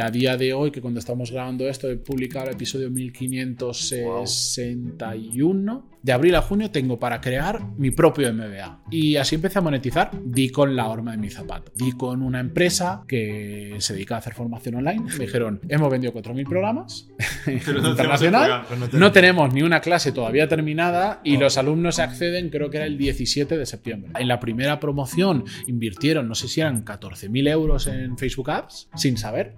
A día de hoy, que cuando estamos grabando esto, he publicado el episodio 1561. De abril a junio tengo para crear mi propio MBA. Y así empecé a monetizar. Di con la horma de mi zapato. Di con una empresa que se dedica a hacer formación online. Me dijeron, hemos vendido 4.000 programas internacional. No tenemos ni una clase todavía terminada y los alumnos acceden, creo que era el 17 de septiembre. En la primera promoción invirtieron, no sé si eran 14.000 euros en Facebook Ads, sin saber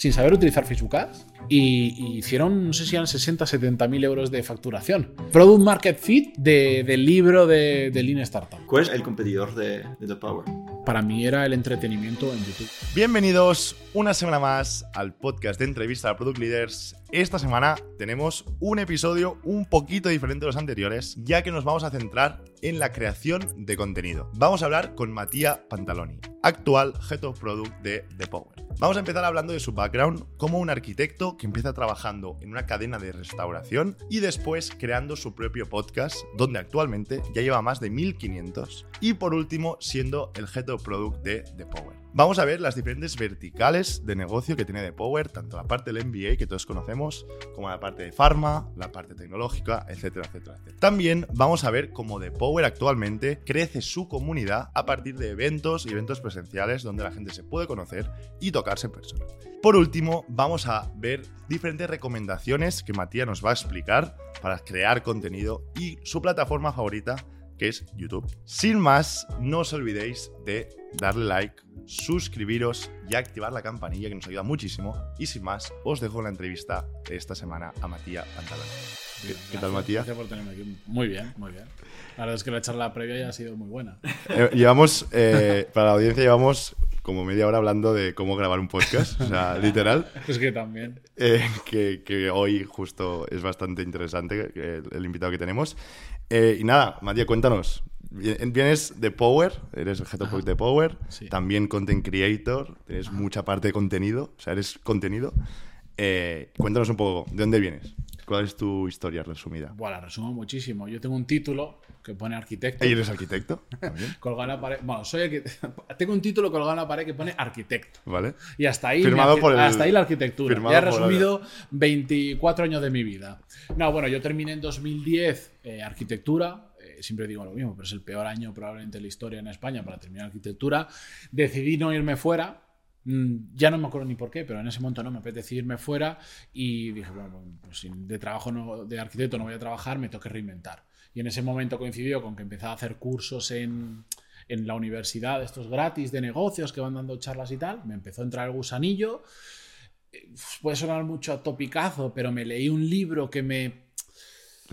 sin saber utilizar Facebook Ads y, hicieron, no sé si eran 60, 70 mil euros de facturación. Product Market Fit del libro de, de, Lean Startup. ¿Cuál es el competidor de, de The Power? Para mí era el entretenimiento en YouTube. Bienvenidos una semana más al podcast de entrevista a Product Leaders. Esta semana tenemos un episodio un poquito diferente de los anteriores, ya que nos vamos a centrar en la creación de contenido. Vamos a hablar con Matías Pantaloni, actual Head of Product de The Power. Vamos a empezar hablando de su background como un arquitecto que empieza trabajando en una cadena de restauración y después creando su propio podcast, donde actualmente ya lleva más de 1500. Y por último, siendo el Head of Product de The Power. Vamos a ver las diferentes verticales de negocio que tiene The Power, tanto la parte del MBA que todos conocemos, como la parte de pharma, la parte tecnológica, etcétera, etcétera, etcétera. También vamos a ver cómo The Power actualmente crece su comunidad a partir de eventos y eventos presenciales donde la gente se puede conocer y tocarse en persona. Por último, vamos a ver diferentes recomendaciones que Matías nos va a explicar para crear contenido y su plataforma favorita que es YouTube. Sin más, no os olvidéis de darle like, suscribiros y activar la campanilla que nos ayuda muchísimo. Y sin más, os dejo la entrevista de esta semana a Matías Pantalón. ¿Qué, tal, Matías? Gracias por tenerme aquí. Muy bien, muy bien. La verdad es que la charla previa ya ha sido muy buena. Eh, llevamos, eh, para la audiencia, llevamos como media hora hablando de cómo grabar un podcast, o sea, literal. Es que también. Eh, que, hoy justo es bastante interesante el invitado que tenemos. Eh, y nada, Matías, cuéntanos. Vienes de Power, eres el Head of de Power, también content creator, tienes mucha parte de contenido, o sea, eres contenido. Eh, cuéntanos un poco, ¿de dónde vienes? ¿Cuál es tu historia resumida? Bueno, la resumo muchísimo. Yo tengo un título que pone arquitecto. ¿Y eres arquitecto? colgado en la pared. Bueno, soy tengo un título colgado en la pared que pone arquitecto. Vale. Y hasta ahí, hasta ahí la arquitectura. Ya he resumido 24 años de mi vida. No, bueno, yo terminé en 2010 eh, arquitectura. Eh, siempre digo lo mismo, pero es el peor año probablemente de la historia en España para terminar arquitectura. Decidí no irme fuera ya no me acuerdo ni por qué, pero en ese momento no me apetecía irme fuera y dije, bueno, pues de trabajo no, de arquitecto no voy a trabajar, me tengo que reinventar. Y en ese momento coincidió con que empezaba a hacer cursos en, en la universidad, estos gratis de negocios que van dando charlas y tal, me empezó a entrar el gusanillo. Eh, puede sonar mucho a topicazo, pero me leí un libro que me...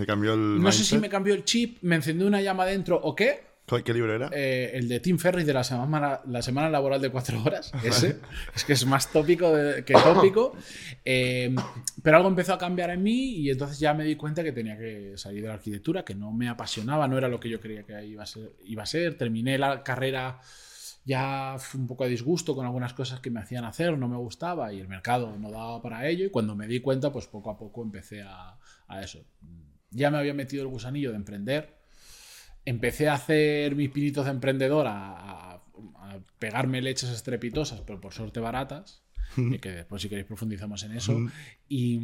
cambió el no sé si me cambió el chip, me encendió una llama dentro o qué, ¿Qué libro era? Eh, el de Tim Ferriss de la semana, la semana laboral de cuatro horas. Ese. es que es más tópico que tópico. Eh, pero algo empezó a cambiar en mí y entonces ya me di cuenta que tenía que salir de la arquitectura, que no me apasionaba, no era lo que yo creía que iba a ser. Iba a ser. Terminé la carrera ya un poco a disgusto con algunas cosas que me hacían hacer, no me gustaba y el mercado no daba para ello. Y cuando me di cuenta, pues poco a poco empecé a, a eso. Ya me había metido el gusanillo de emprender empecé a hacer mis pinitos de emprendedor, a, pegarme leches estrepitosas, pero por suerte baratas, y que después si queréis profundizamos en eso. y,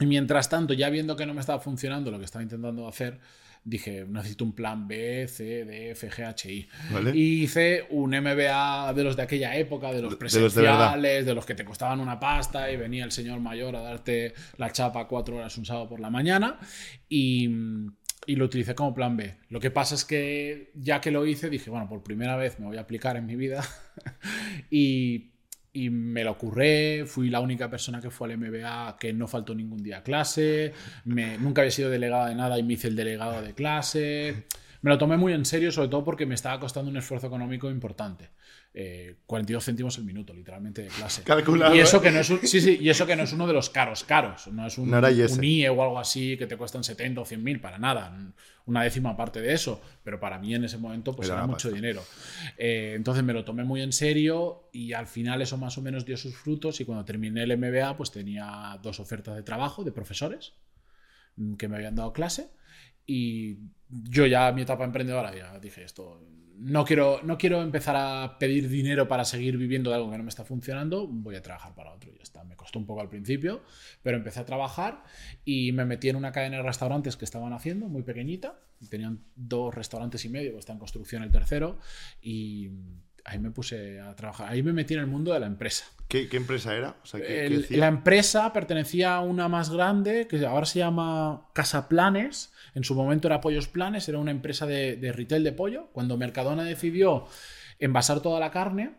mientras tanto, ya viendo que no me estaba funcionando lo que estaba intentando hacer, dije, necesito un plan B, C, D, F, G, H, I. Y hice un MBA de los de aquella época, de los presenciales, de los, que te costaban una pasta y venía el señor mayor a darte la chapa cuatro horas un sábado por la mañana. Y, y lo utilicé como plan B. Lo que pasa es que ya que lo hice, dije, bueno, por primera vez me voy a aplicar en mi vida y, y, me lo ocurré. Fui la única persona que fue al MBA que no faltó ningún día clase. Nunca había sido delegada de nada y me hice el delegado de clase. Me lo tomé muy en serio, sobre todo porque me estaba costando un esfuerzo económico importante. 42 eh, céntimos el minuto, literalmente, de clase. y eso, ¿eh? que no es sí, sí, y eso que no es uno de los caros, caros. No es un, IE o algo así que te cuestan 70 o 100 mil, para nada. Una décima parte de eso. Pero para mí en ese momento pues era, mucho dinero. Eh, entonces me lo tomé muy en serio y al final eso más o menos dio sus frutos. Y cuando terminé el MBA, pues tenía dos ofertas de trabajo de profesores mm, que me habían dado clase Y yo ya mi etapa emprendedora ya dije esto, no quiero, no quiero empezar a pedir dinero para seguir viviendo de algo que no me está funcionando, voy a trabajar para otro. Ya está. Me costó un poco al principio, pero empecé a trabajar y me metí en una cadena de restaurantes que estaban haciendo, muy pequeñita. Tenían dos restaurantes y medio, está en construcción el tercero, y ahí me puse a trabajar. Ahí me metí en el mundo de la empresa. ¿Qué, qué empresa era? O sea, ¿qué- qué El- hacía? la empresa pertenecía a una más grande que ahora se llama Casa Planes. En su momento era Pollos Planes, era una empresa de, de retail de pollo. Cuando Mercadona decidió envasar toda la carne,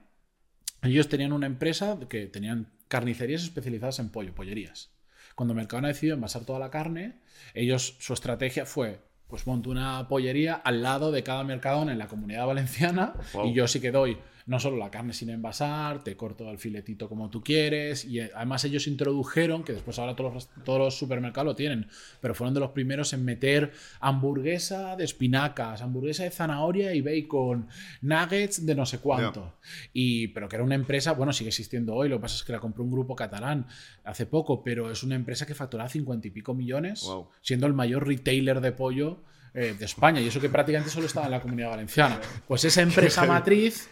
ellos tenían una empresa que tenían carnicerías especializadas en pollo, pollerías. Cuando Mercadona decidió envasar toda la carne, ellos su estrategia fue pues monto una pollería al lado de cada Mercadona en la comunidad valenciana Wow. y yo sí que doy no solo la carne sin envasar, te corto el filetito como tú quieres y eh, además ellos introdujeron, que después ahora todos los, todos los supermercados lo tienen, pero fueron de los primeros en meter hamburguesa de espinacas, hamburguesa de zanahoria y bacon, nuggets de no sé cuánto. Y, pero que era una empresa, bueno, sigue existiendo hoy, lo que pasa es que la compró un grupo catalán hace poco, pero es una empresa que facturaba 50 y pico millones, Wow. siendo el mayor retailer de pollo eh, de España, y eso que prácticamente solo estaba en la comunidad valenciana. Pues esa empresa matriz.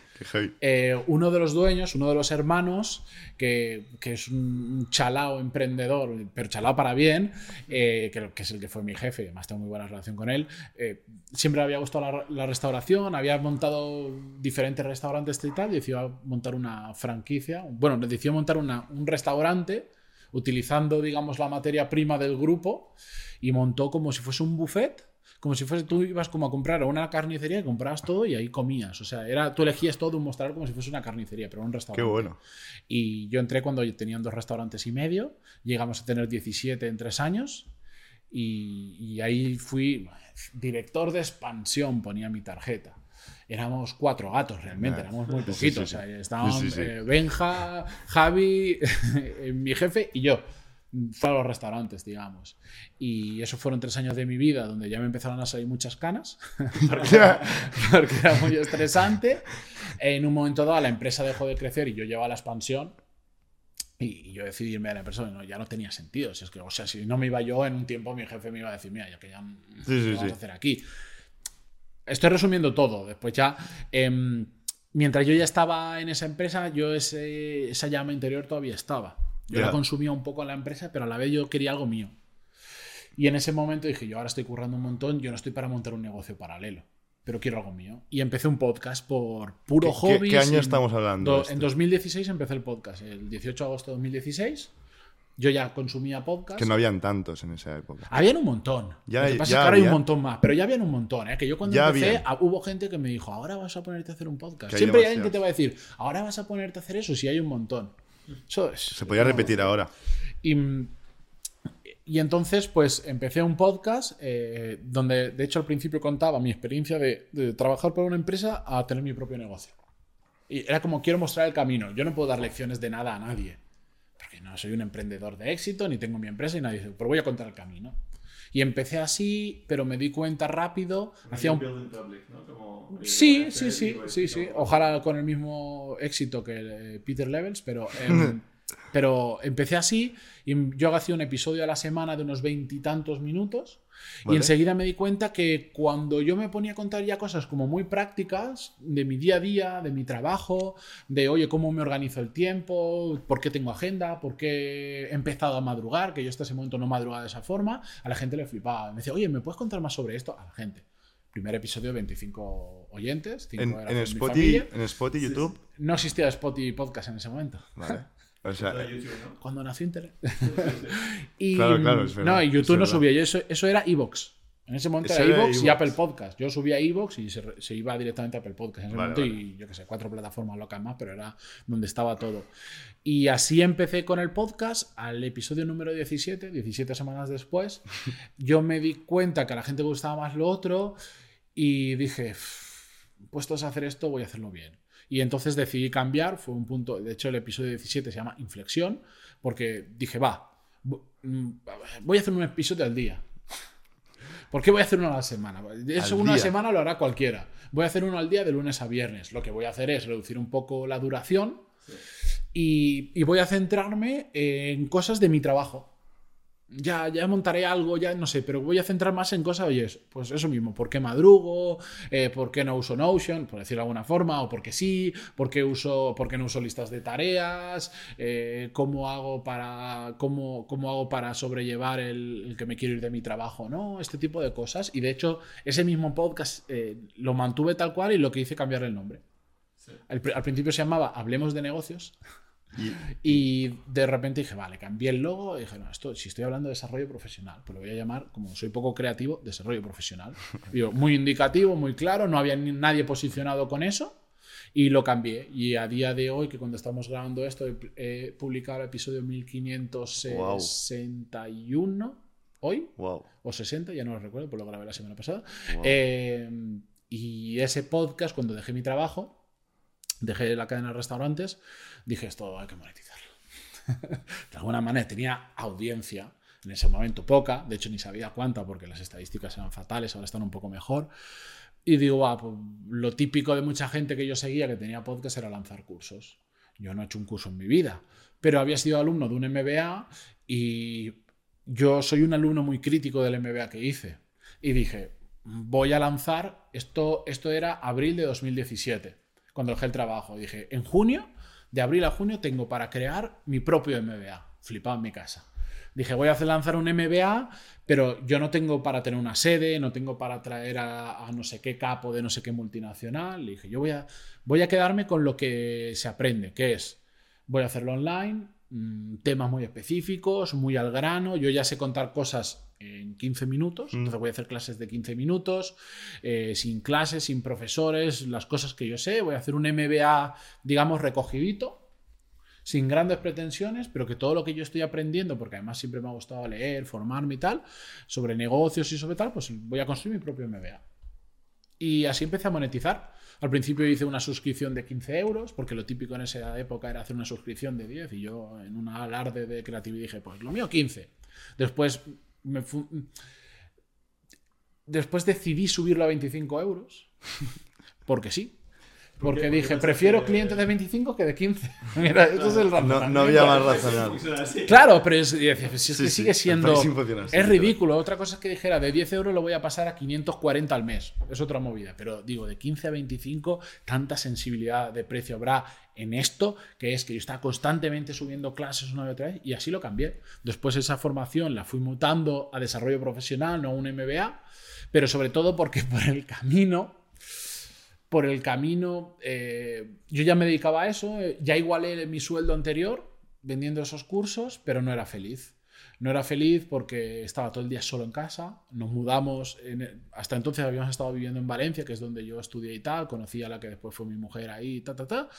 Eh, uno de los dueños, uno de los hermanos, que, es un chalao emprendedor, pero chalao para bien, eh, que, que es el que fue mi jefe, además tengo muy buena relación con él, eh, siempre había gustado la, restauración, había montado diferentes restaurantes y tal, decidió montar una franquicia, bueno, decidió montar una- un restaurante utilizando, digamos, la materia prima del grupo y montó como si fuese un buffet. Como si fuese tú ibas como a comprar a una carnicería y comprabas todo y ahí comías. O sea, era, tú elegías todo un mostrador como si fuese una carnicería, pero un Qué restaurante. bueno. Y yo entré cuando tenían dos restaurantes y medio. Llegamos a tener 17 en tres años. Y, y ahí fui director de expansión, ponía mi tarjeta. Éramos cuatro gatos realmente, éramos muy poquitos. sí, sí. O sea, eh, Benja, Javi, mi jefe y yo. Fue a los restaurantes, digamos. Y eso fueron tres años de mi vida donde ya me empezaron a salir muchas canas, porque, era, porque era muy estresante. En un momento dado la empresa dejó de crecer y yo llevaba la expansión. Y, yo decidí irme a la empresa, no, ya no tenía sentido. Si es que, o sea, si no me iba yo, en un tiempo mi jefe me iba a decir, mira, ya que ya Sí, ¿qué sí, vamos sí. a hacer aquí. Estoy resumiendo todo. Después ya, em, mientras yo ya estaba en esa empresa, yo ese- esa llama interior todavía estaba. Yo la consumía un poco en la empresa, pero a la vez yo quería algo mío. Y en ese momento dije, yo ahora estoy currando un montón, yo no estoy para montar un negocio paralelo, pero quiero algo mío. Y empecé un podcast por puro ¿Qué- hobby. qué año estamos hablando do- de esto? en 2016 empecé el podcast, el 18 de agosto de 2016. Yo ya consumía podcast. Que no habían tantos en esa época. Habían un montón. Ya- Lo que pasa ya es que ahora hay un montón más, pero ya habían un montón. ¿eh? Que yo cuando Ya empecé, ah, hubo gente que me dijo, ahora vas a ponerte a hacer un podcast. Que Siempre hay alguien que te va a decir, ahora vas a ponerte a hacer eso, si hay un montón. Eso es. Se podía repetir ahora. Y, y entonces, pues empecé un podcast eh, donde, de hecho, al principio contaba mi experiencia de, de trabajar para una empresa a tener mi propio negocio. Y era como quiero mostrar el camino. Yo no puedo dar lecciones de nada a nadie. Porque no soy un emprendedor de éxito, ni tengo mi empresa y nadie dice, pero voy a contar el camino. Y empecé así, pero me di cuenta rápido. Hacía un, Build in public, ¿no? Como, eh, Sí, sí, sí, sí, así, sí. Ojalá con el mismo éxito que eh, Peter Levels, pero, em, pero empecé así y yo hacía un episodio a la semana de unos veintitantos minutos y Vale. enseguida me di cuenta que cuando yo me ponía a contar ya cosas como muy prácticas de mi día a día, de mi trabajo, de oye, cómo me organizo el tiempo, por qué tengo agenda, por qué he empezado a madrugar, que yo hasta ese momento no madrugaba de esa forma, a la gente le flipaba. Me decía, oye, ¿me puedes contar más sobre esto? A la gente. Primer episodio, 25 oyentes, 5 En, en Spotify, en Spotify, YouTube. No existía Spotify Podcast en ese momento. Vale. O sea, YouTube, ¿no? Cuando nació Internet. y, Claro, claro, es verdad, No, y es YouTube no subía. Yo eso, eso era Evox. En ese momento Eso era Evox y iVoox. Apple Podcast. Yo subía Evox y se, se iba directamente a Apple Podcast en ese Vale, momento vale. y yo qué sé, cuatro plataformas locas más, pero era donde estaba todo. Y así empecé con el podcast al episodio número 17, 17 semanas después. Yo me di cuenta que a la gente gustaba más lo otro y dije, puestos a hacer esto, voy a hacerlo bien. Y entonces decidí cambiar, fue un punto, de hecho el episodio 17 se llama Inflexión, porque dije, va, mm, voy a hacer un episodio al día. ¿Por qué voy a hacer uno a la semana? Eso una semana lo hará cualquiera. Voy a hacer uno al día de lunes a viernes. Lo que voy a hacer es reducir un poco la duración y, y voy a centrarme en cosas de mi trabajo. Ya, ya montaré algo, ya no sé, pero voy a centrar más en cosas, oye, pues eso mismo, ¿por qué madrugo? Eh, ¿Por qué no uso Notion? Por decirlo de alguna forma, o porque sí, ¿por qué, uso, por qué no uso listas de tareas? Eh, ¿cómo, hago para, cómo, cómo hago para sobrellevar el, el, que me quiero ir de mi trabajo? ¿no? Este tipo de cosas. Y de hecho, ese mismo podcast eh, lo mantuve tal cual y lo que hice cambiar el nombre. Sí. Al, al principio se llamaba Hablemos de negocios. Y de repente dije, vale, cambié el logo y dije, no, esto, si estoy hablando de desarrollo profesional, pues lo voy a llamar, como soy poco creativo, desarrollo profesional. Digo, muy indicativo, muy claro, no había nadie posicionado con eso y lo cambié. Y a día de hoy, que cuando estamos grabando esto, he, he publicado el episodio 1561 wow. hoy, wow. o 60, ya no lo recuerdo, pues lo grabé la semana pasada. Wow. Eh, y ese podcast, cuando dejé mi trabajo, dejé la cadena de restaurantes, dije esto hay que monetizarlo. de alguna manera tenía audiencia, en ese momento poca, de hecho ni sabía cuánta porque las estadísticas eran fatales, ahora están un poco mejor. Y digo, pues, lo típico de mucha gente que yo seguía que tenía podcast era lanzar cursos. Yo no he hecho un curso en mi vida, pero había sido alumno de un MBA y yo soy un alumno muy crítico del MBA que hice. Y dije, voy a lanzar, esto, esto era abril de 2017 cuando dejé el trabajo. Dije, en junio, de abril a junio, tengo para crear mi propio MBA. Flipado en mi casa. Dije, voy a hacer lanzar un MBA, pero yo no tengo para tener una sede, no tengo para traer a, no sé qué capo de no sé qué multinacional. Le dije, yo voy a, voy a quedarme con lo que se aprende, que es, voy a hacerlo online, mmm, temas muy específicos, muy al grano. Yo ya sé contar cosas en 15 minutos, mm. entonces voy a hacer clases de 15 minutos, eh, sin clases, sin profesores, las cosas que yo sé, voy a hacer un MBA, digamos, recogidito, sin grandes pretensiones, pero que todo lo que yo estoy aprendiendo, porque además siempre me ha gustado leer, formarme y tal, sobre negocios y sobre tal, pues voy a construir mi propio MBA. Y así empecé a monetizar. Al principio hice una suscripción de 15 euros, porque lo típico en esa época era hacer una suscripción de 10, y yo en un alarde de creatividad dije, pues lo mío 15. Después me Después decidí subirlo a 25 euros. Porque sí. Porque ¿Por dije, prefiero que... clientes de 25 que de 15. Mira, eso es el no, no, había más razonable. Claro, pero es, si es sí, que sí, sigue siendo. Es, es ridículo. Otra cosa es que dijera, de 10 euros lo voy a pasar a 540 al mes. Es otra movida. Pero digo, de 15 a 25, tanta sensibilidad de precio habrá en esto, que es que yo estaba constantemente subiendo clases una y otra vez, y así lo cambié. Después esa formación la fui mutando a desarrollo profesional, no a un MBA, pero sobre todo porque por el camino por el camino, eh, yo ya me dedicaba a eso, eh, ya igualé mi sueldo anterior vendiendo esos cursos, pero no era feliz. No era feliz porque estaba todo el día solo en casa, nos mudamos, hasta entonces habíamos estado viviendo en Valencia, que es donde yo estudié y tal, conocí a la que después fue mi mujer ahí, ta, ta, ta.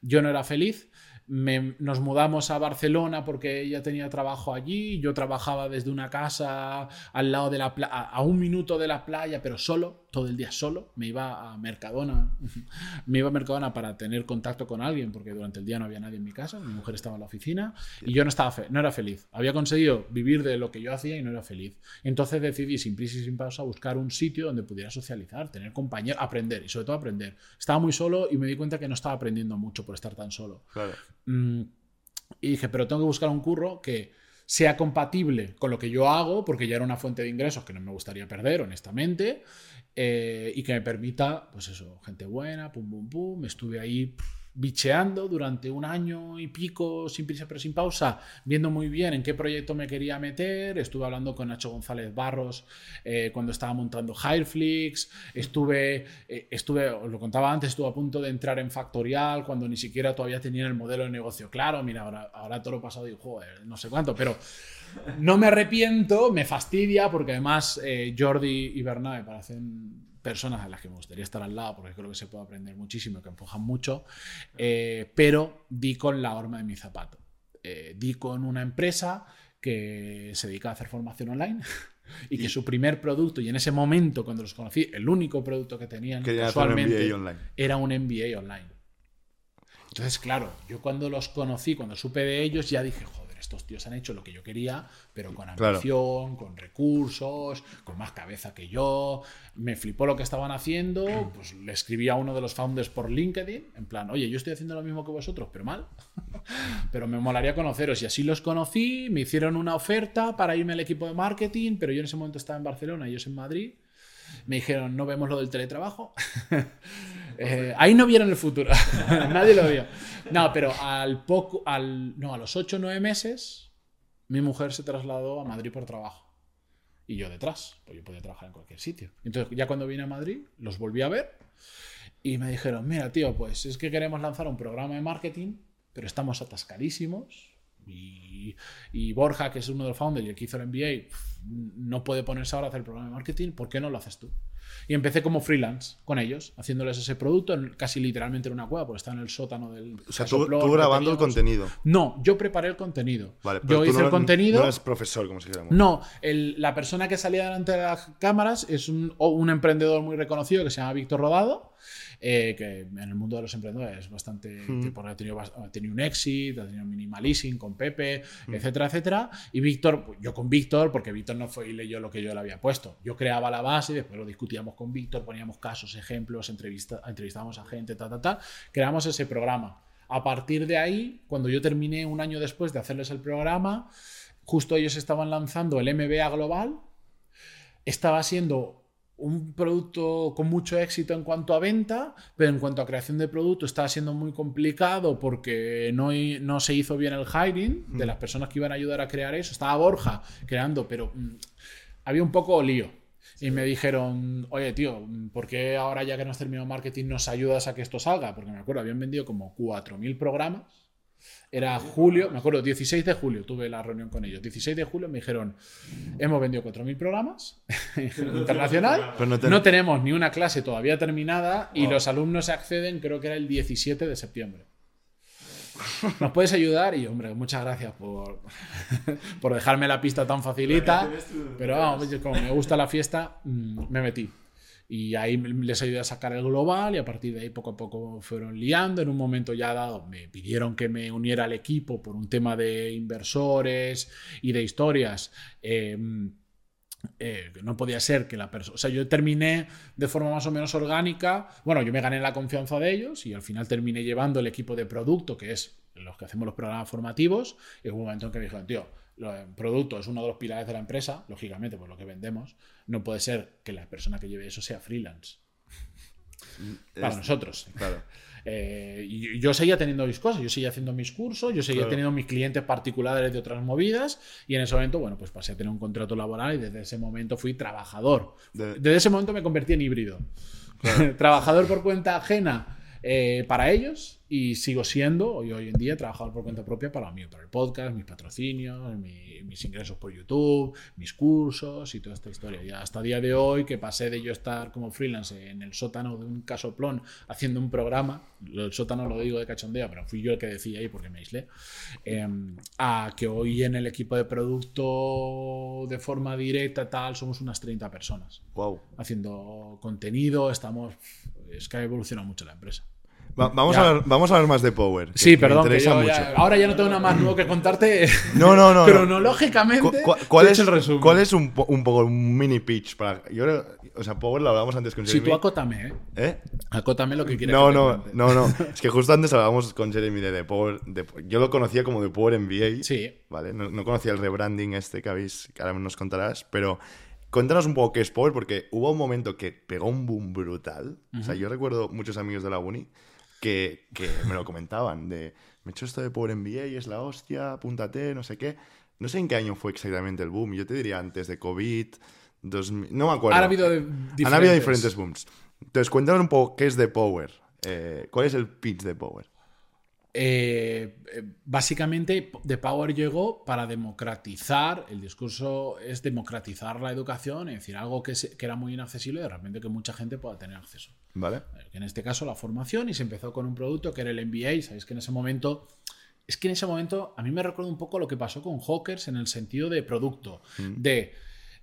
Yo no era feliz me, nos mudamos a Barcelona porque ella tenía trabajo allí, yo trabajaba desde una casa al lado de la playa, a un minuto de la playa, pero solo, todo el día solo. Me iba a Mercadona, me iba a Mercadona para tener contacto con alguien porque durante el día no había nadie en mi casa, mi mujer estaba en la oficina y yo no, estaba no era feliz. Había conseguido vivir de lo que yo hacía y no era feliz. Entonces decidí sin prisa y sin pausa buscar un sitio donde pudiera socializar, tener compañeros, aprender y sobre todo aprender. Estaba muy solo y me di cuenta que no estaba aprendiendo mucho por estar tan solo. Claro. Mm, y dije, pero tengo que buscar un curro que sea compatible con lo que yo hago, porque ya era una fuente de ingresos que no me gustaría perder, honestamente, eh, y que me permita, pues eso, gente buena, pum, pum, pum. Estuve ahí bicheando durante un año y pico, sin prisa pero sin pausa, viendo muy bien en qué proyecto me quería meter. Estuve hablando con Nacho González Barros eh, cuando estaba montando Hireflix. Estuve, eh, estuve, os lo contaba antes, estuve a punto de entrar en Factorial cuando ni siquiera todavía tenía el modelo de negocio claro. Mira, ahora, ahora todo lo pasado y joder, no sé cuánto, pero no me arrepiento, me fastidia porque además eh, Jordi y Bernat me parecen personas a las que me gustaría estar al lado porque creo que se puede aprender muchísimo y que empujan mucho, eh, pero di con la horma de mi zapato. Eh, di con una empresa que se dedica a hacer formación online y que su primer producto, y en ese momento cuando los conocí, el único producto que tenían casualmente un era un MBA online. Entonces, claro, yo cuando los conocí, cuando supe de ellos, ya dije, joder, estos tíos han hecho lo que yo quería, pero con Claro. ambición, con recursos, con más cabeza que yo. Me flipó lo que estaban haciendo, pues le escribí a uno de los founders por LinkedIn, en plan, oye, yo estoy haciendo lo mismo que vosotros, pero mal. pero me molaría conoceros. Y así los conocí, me hicieron una oferta para irme al equipo de marketing, pero yo en ese momento estaba en Barcelona y ellos en Madrid. Me dijeron, no vemos lo del teletrabajo. Eh, ahí no vieron el futuro. Nadie lo vio. No, pero al poco, al, no, a los 8 o 9 meses, mi mujer se trasladó a Madrid por trabajo. Y yo detrás, pues yo podía trabajar en cualquier sitio. Entonces, ya cuando vine a Madrid, los volví a ver y me dijeron, mira, tío, pues es que queremos lanzar un programa de marketing, pero estamos atascadísimos. Y, y Borja, que es uno de los founders y el que hizo el MBA, no puede ponerse ahora a hacer el programa de marketing, ¿por qué no lo haces tú? Y empecé como freelance con ellos, haciéndoles ese producto, en- casi literalmente en una cueva, porque está en el sótano del. O sea, tú, grabando el contenido. No, yo preparé el contenido. Vale, pero yo tú hice no, el contenido. No eres profesor, como si dijéramos. No, el- la persona que salía delante de las cámaras es un emprendedor muy reconocido que se llama Víctor Rodado, eh, que en el mundo de los emprendedores es bastante. porque ha, tenido, bas- ha tenido un exit, ha tenido un con Pepe, etcétera, etcétera. Y Víctor, pues, yo con Víctor, porque Víctor no fue y leyó lo que yo le había puesto. Yo creaba la base y después lo discutíamos con Víctor, poníamos casos, ejemplos, entrevista, entrevistábamos a gente, ta, ta, ta. Creamos ese programa. A partir de ahí, cuando yo terminé un año después de hacerles el programa, justo ellos estaban lanzando el MBA Global. Estaba siendo un producto con mucho éxito en cuanto a venta, pero en cuanto a creación de producto estaba siendo muy complicado porque no, no se hizo bien el hiring de las personas que iban a ayudar a crear eso. Estaba Borja creando, pero mm, había un poco lío. Y me dijeron, oye, tío, ¿por qué ahora ya que no has terminado marketing nos ayudas a que esto salga? Porque me acuerdo, habían vendido como 4.000 programas. Era julio, me acuerdo, 16 de julio tuve la reunión con ellos. 16 de julio me dijeron, hemos vendido 4.000 programas internacional, no te- no tenemos ni una clase todavía terminada y los alumnos se acceden, creo que era el 17 de septiembre. ¿Nos puedes ayudar? Y, hombre, muchas gracias por, por dejarme la pista tan facilita. Pero vamos, como me gusta la fiesta, mm, me metí. Y ahí les ayudé a sacar el global y a partir de ahí poco a poco fueron liando. En un momento ya dado me pidieron que me uniera al equipo por un tema de inversores y de historias. Eh, eh, no podía ser que la persona. O sea, yo terminé de forma más o menos orgánica. Bueno, yo me gané la confianza de ellos y al final terminé llevando el equipo de producto, que es los que hacemos los programas formativos. Y hubo un momento en que me dijeron, tío, el producto es uno de los pilares de la empresa, lógicamente, por lo que vendemos. No puede ser que la persona que lleve eso sea freelance. Para Es- nosotros. Claro. Eh, yo seguía teniendo mis cosas, yo seguía haciendo mis cursos, yo seguía Claro. teniendo mis clientes particulares de otras movidas y en ese momento, bueno, pues pasé a tener un contrato laboral y desde ese momento fui trabajador. De- Desde ese momento me convertí en híbrido. trabajador por cuenta ajena eh, para ellos y sigo siendo, hoy, hoy en día, trabajador por cuenta propia para mí, para el podcast, mis patrocinios, mi- mis ingresos por YouTube, mis cursos y toda esta historia. Y hasta el día de hoy, que pasé de yo estar como freelance en el sótano de un casoplón haciendo un programa, del sótano lo digo de cachondeo, pero fui yo el que decía ahí porque me aislé, eh, a que hoy en el equipo de producto de forma directa tal somos unas 30 personas Wow. haciendo contenido, estamos... Es que ha evolucionado mucho la empresa. Va- vamos, Ya. a ver, vamos a ver más de Power. que- Sí, que perdón, que interesa mucho. ya- ahora ya no tengo nada más nuevo que contarte. No, no, no. no. Cronológicamente, Cu- cu- ¿Cuál, es, el resumen. ¿Cuál es un, un poco un mini pitch? Para, yo creo- o sea, Power lo hablábamos antes con Si Jeremy. tú acótame, ¿eh? ¿Eh? Acótame lo que quieras. No, no, no, no. Es que justo antes hablábamos con Jeremy de, de Power. de- yo lo conocía como de Power MBA. Sí. ¿Vale? No, no conocía el rebranding este que habéis, que ahora nos contarás, pero cuéntanos un poco qué es Power, porque hubo un momento que pegó un boom brutal. O sea, yo recuerdo muchos amigos de la uni que, que me lo comentaban, de, me he hecho esto de Power MBA y es la hostia, apúntate, no sé qué. No sé en qué año fue exactamente el boom, yo te diría antes de COVID, 2000, no me acuerdo. Han habido Han habido diferentes booms. Entonces, cuéntanos un poco qué es de Power. Eh, ¿Cuál es el pitch de Power? Eh, básicamente, The Power llegó para democratizar, el discurso es democratizar la educación, es decir, algo que, se- que era muy inaccesible, de repente que mucha gente pueda tener acceso. ¿Vale? En este caso la formación y se empezó con un producto que era el MBA, sabéis que en ese momento es que en ese momento a mí me recuerda un poco lo que pasó con Hawkers en el sentido de producto, de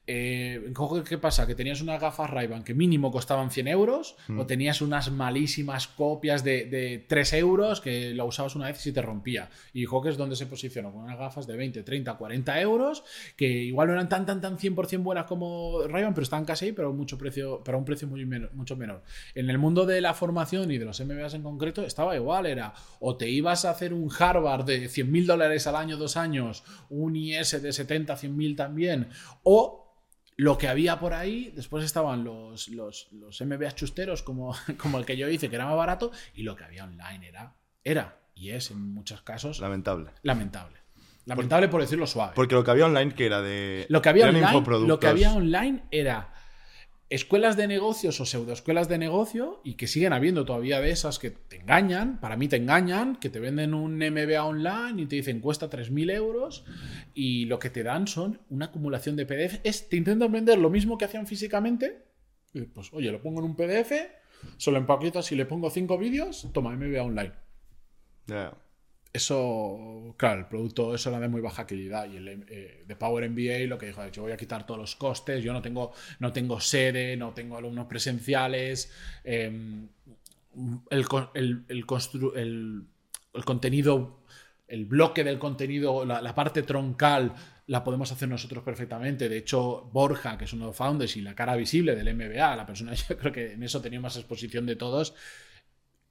eh, ¿qué pasa? Que tenías unas gafas ray que mínimo costaban 100 euros Mm. o tenías unas malísimas copias de, de 3 euros que la usabas una vez y se te rompía. Y Hawk es donde se posicionó, con unas gafas de 20, 30, 40 euros que igual no eran tan, tan, tan 100% buenas como ray pero estaban casi ahí, pero, mucho precio, pero a un precio muy menor- mucho menor. En el mundo de la formación y de los MBAs en concreto estaba igual, era o te ibas a hacer un Harvard de 100 mil dólares al año, dos años, un IS de 70, 100 mil también, o lo que había por ahí, después estaban los, los, los MBAs chusteros como, como el que yo hice, que era más barato, y lo que había online era, era y es en muchos casos Lamentable. lamentable. Lamentable por decirlo suave. Porque lo que había online, que era de. Lo que había online, lo que había online era escuelas de negocios o pseudoescuelas de negocio y que siguen habiendo todavía de esas que te engañan, para mí te engañan, que te venden un MBA online y te dicen cuesta 3.000 euros y lo que te dan son una acumulación de PDF. Es, te intentan vender lo mismo que hacían físicamente. y pues oye, lo pongo en un PDF, solo empaquetas y le pongo cinco vídeos, toma MBA online. Ya. Eso, claro, el producto eso era de muy baja calidad y el eh, de Power MBA lo que dijo, yo voy a quitar todos los costes, yo no tengo, no tengo sede, no tengo alumnos presenciales, eh, el, el- el constru- el contenido, el bloque del contenido, la, la parte troncal la podemos hacer nosotros perfectamente. De hecho, Borja, que es uno de los founders y la cara visible del MBA, la persona, yo creo que en eso tenía más exposición de todos,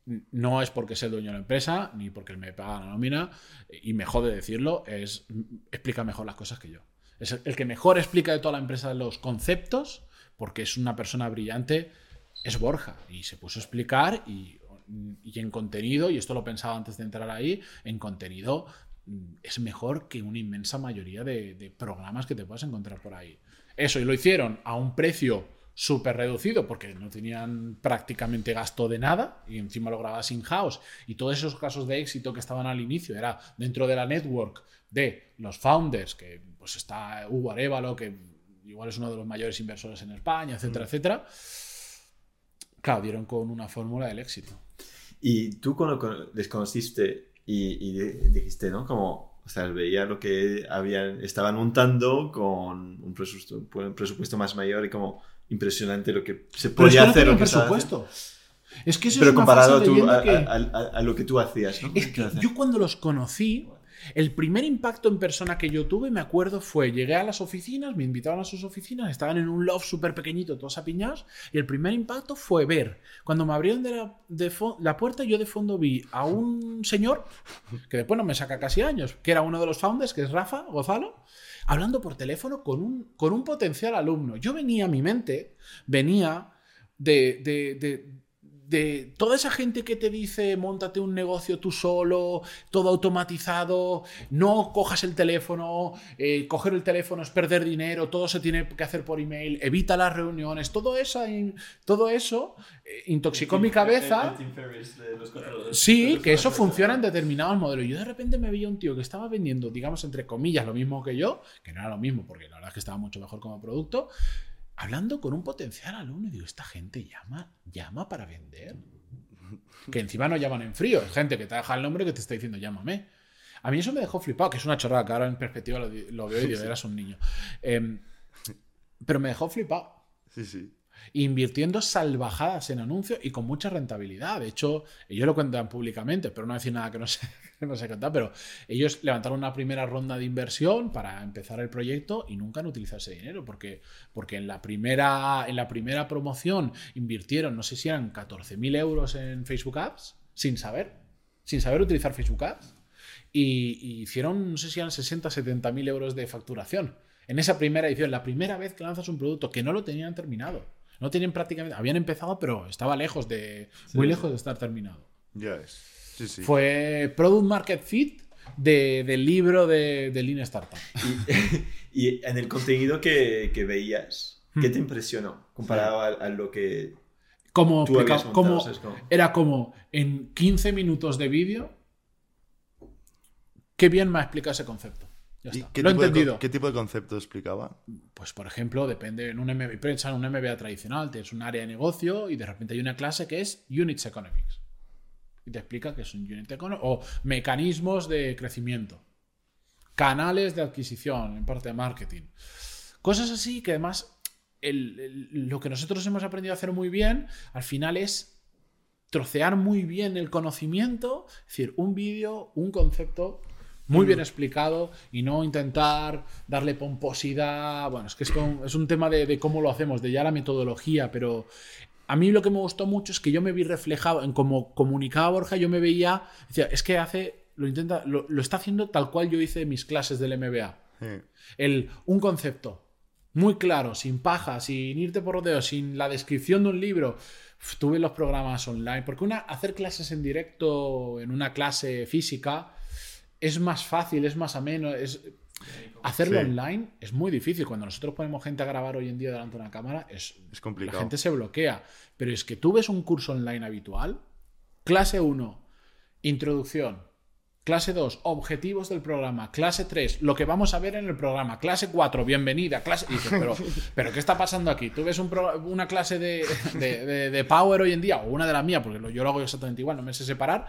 no es porque sea el dueño de la empresa, ni porque me paga la nómina, y me jode decirlo, es explica mejor las cosas que yo. Es el, que mejor explica de toda la empresa los conceptos, porque es una persona brillante, es Borja. Y se puso a explicar y, y en contenido, y esto lo pensaba antes de entrar ahí, en contenido mm, es mejor que una inmensa mayoría de, de programas que te puedas encontrar por ahí. Eso, y lo hicieron a un precio súper reducido porque no tenían prácticamente gasto de nada y encima lo grababas in-house. Y todos esos casos de éxito que estaban al inicio era dentro de la network de los founders que pues está Hugo Arevalo que igual es uno de los mayores inversores en España etcétera etcétera. Claro dieron con una fórmula del éxito. Y tú cuando con- les conociste y, y dijiste, ¿no? Como, o sea, veía lo que habían, estaban montando con un presupuesto, un presupuesto más mayor y como impresionante lo que se pero es que podía no hacer. que estaban presupuesto es que eso Pero es comparado tú a, que- a- a- a lo que tú hacías, ¿no? Es que yo cuando los conocí, el primer impacto en persona que yo tuve, me acuerdo, fue, llegué a las oficinas, me invitaron a sus oficinas, estaban en un loft súper pequeñito, todos apiñados, y el primer impacto fue ver, cuando me abrieron de la, de la puerta, yo de fondo vi a un señor, que después no me saca casi años, que era uno de los founders, que es Rafa Gozalo, hablando por teléfono con un, con un potencial alumno. Yo venía mi mente, venía de, de- de- de toda esa gente que te dice, montate un negocio tú solo, todo automatizado, no cojas el teléfono, eh, coger el teléfono es perder dinero, todo se tiene que hacer por email, evita las reuniones, todo eso, todo eso eh, intoxicó mi cabeza. Sí, que eso funciona en determinados modelos. Yo de repente me veía un tío que estaba vendiendo, digamos, entre comillas, lo mismo que yo, que no era lo mismo, porque la verdad es que estaba mucho mejor como producto, hablando con un potencial alumno. Y digo, esta gente llama, llama para vender. Que encima no llaman en frío, es gente que te deja el nombre que te está diciendo, llámame. A mí eso me dejó flipado, que es una chorrada, que ahora en perspectiva lo, veo y digo, eras un niño. Em, pero me dejó flipado Sí, sí. Invirtiendo salvajadas en anuncios y con mucha rentabilidad. De hecho, ellos lo cuentan públicamente, pero no decir nada que no sé, que no sé contar, pero ellos levantaron una primera ronda de inversión para empezar el proyecto y nunca han utilizado ese dinero, porque, porque en, la primera, en la primera promoción invirtieron, no sé si eran 14.000 euros en Facebook Ads, sin saber, sin saber utilizar Facebook y, y hicieron, no sé si eran 60, 70.000 euros de facturación. En esa primera edición, la primera vez que lanzas un producto que no lo tenían terminado. No tenían prácticamente. Habían empezado, pero estaba lejos de. Muy lejos de estar terminado. Ya es. Sí, sí. Fue Product Market Fit de- del libro de, de Lean Startup. Y, y en el contenido que, que veías, ¿qué Hmm. te impresionó comparado a, a lo que Como, tú habías explica- montado? como- era como en 15 minutos de vídeo. Qué bien me ha explicado ese concepto. Ya ¿Y está. qué Lo he de entendido. ¿Qué tipo de concepto explicaba? Pues, por ejemplo, depende en un MBA, piensa en un MBA tradicional, tienes un área de negocio y de repente hay una clase que es Units Economics. Y te explica qué es un Unit Economics o mecanismos de crecimiento, canales de adquisición en parte de marketing, Cosas así que además el- el- lo que nosotros hemos aprendido a hacer muy bien, al final es trocear muy bien el conocimiento, es decir, un vídeo, un concepto muy bien explicado y no intentar darle pomposidad. Bueno, es que esto es un tema de, de cómo lo hacemos, de ya la metodología, pero a mí lo que me gustó mucho es que yo me vi reflejado en cómo comunicaba Borja, yo me veía, decía, es que hace, lo intenta, lo, lo está haciendo tal cual yo hice mis clases del MBA. Sí. El, un concepto muy claro, sin paja, sin irte por rodeos, sin la descripción de un libro. Uf, Tuve los programas online, porque una, hacer clases en directo en una clase física es más fácil, es más ameno, es... Hacerlo Sí. online es muy difícil. Cuando nosotros ponemos gente a grabar hoy en día delante de una cámara, es, Es la complicado. gente se bloquea. Pero es que tú ves un curso online habitual, clase 1, introducción, clase 2, objetivos del programa, clase 3, lo que vamos a ver en el programa, clase 4, bienvenida, clase... Y dices, pero, pero ¿qué está pasando aquí? Tú ves un pro- una clase de, de- de- de Power hoy en día, o una de las mías, porque yo lo hago exactamente igual, no me sé separar,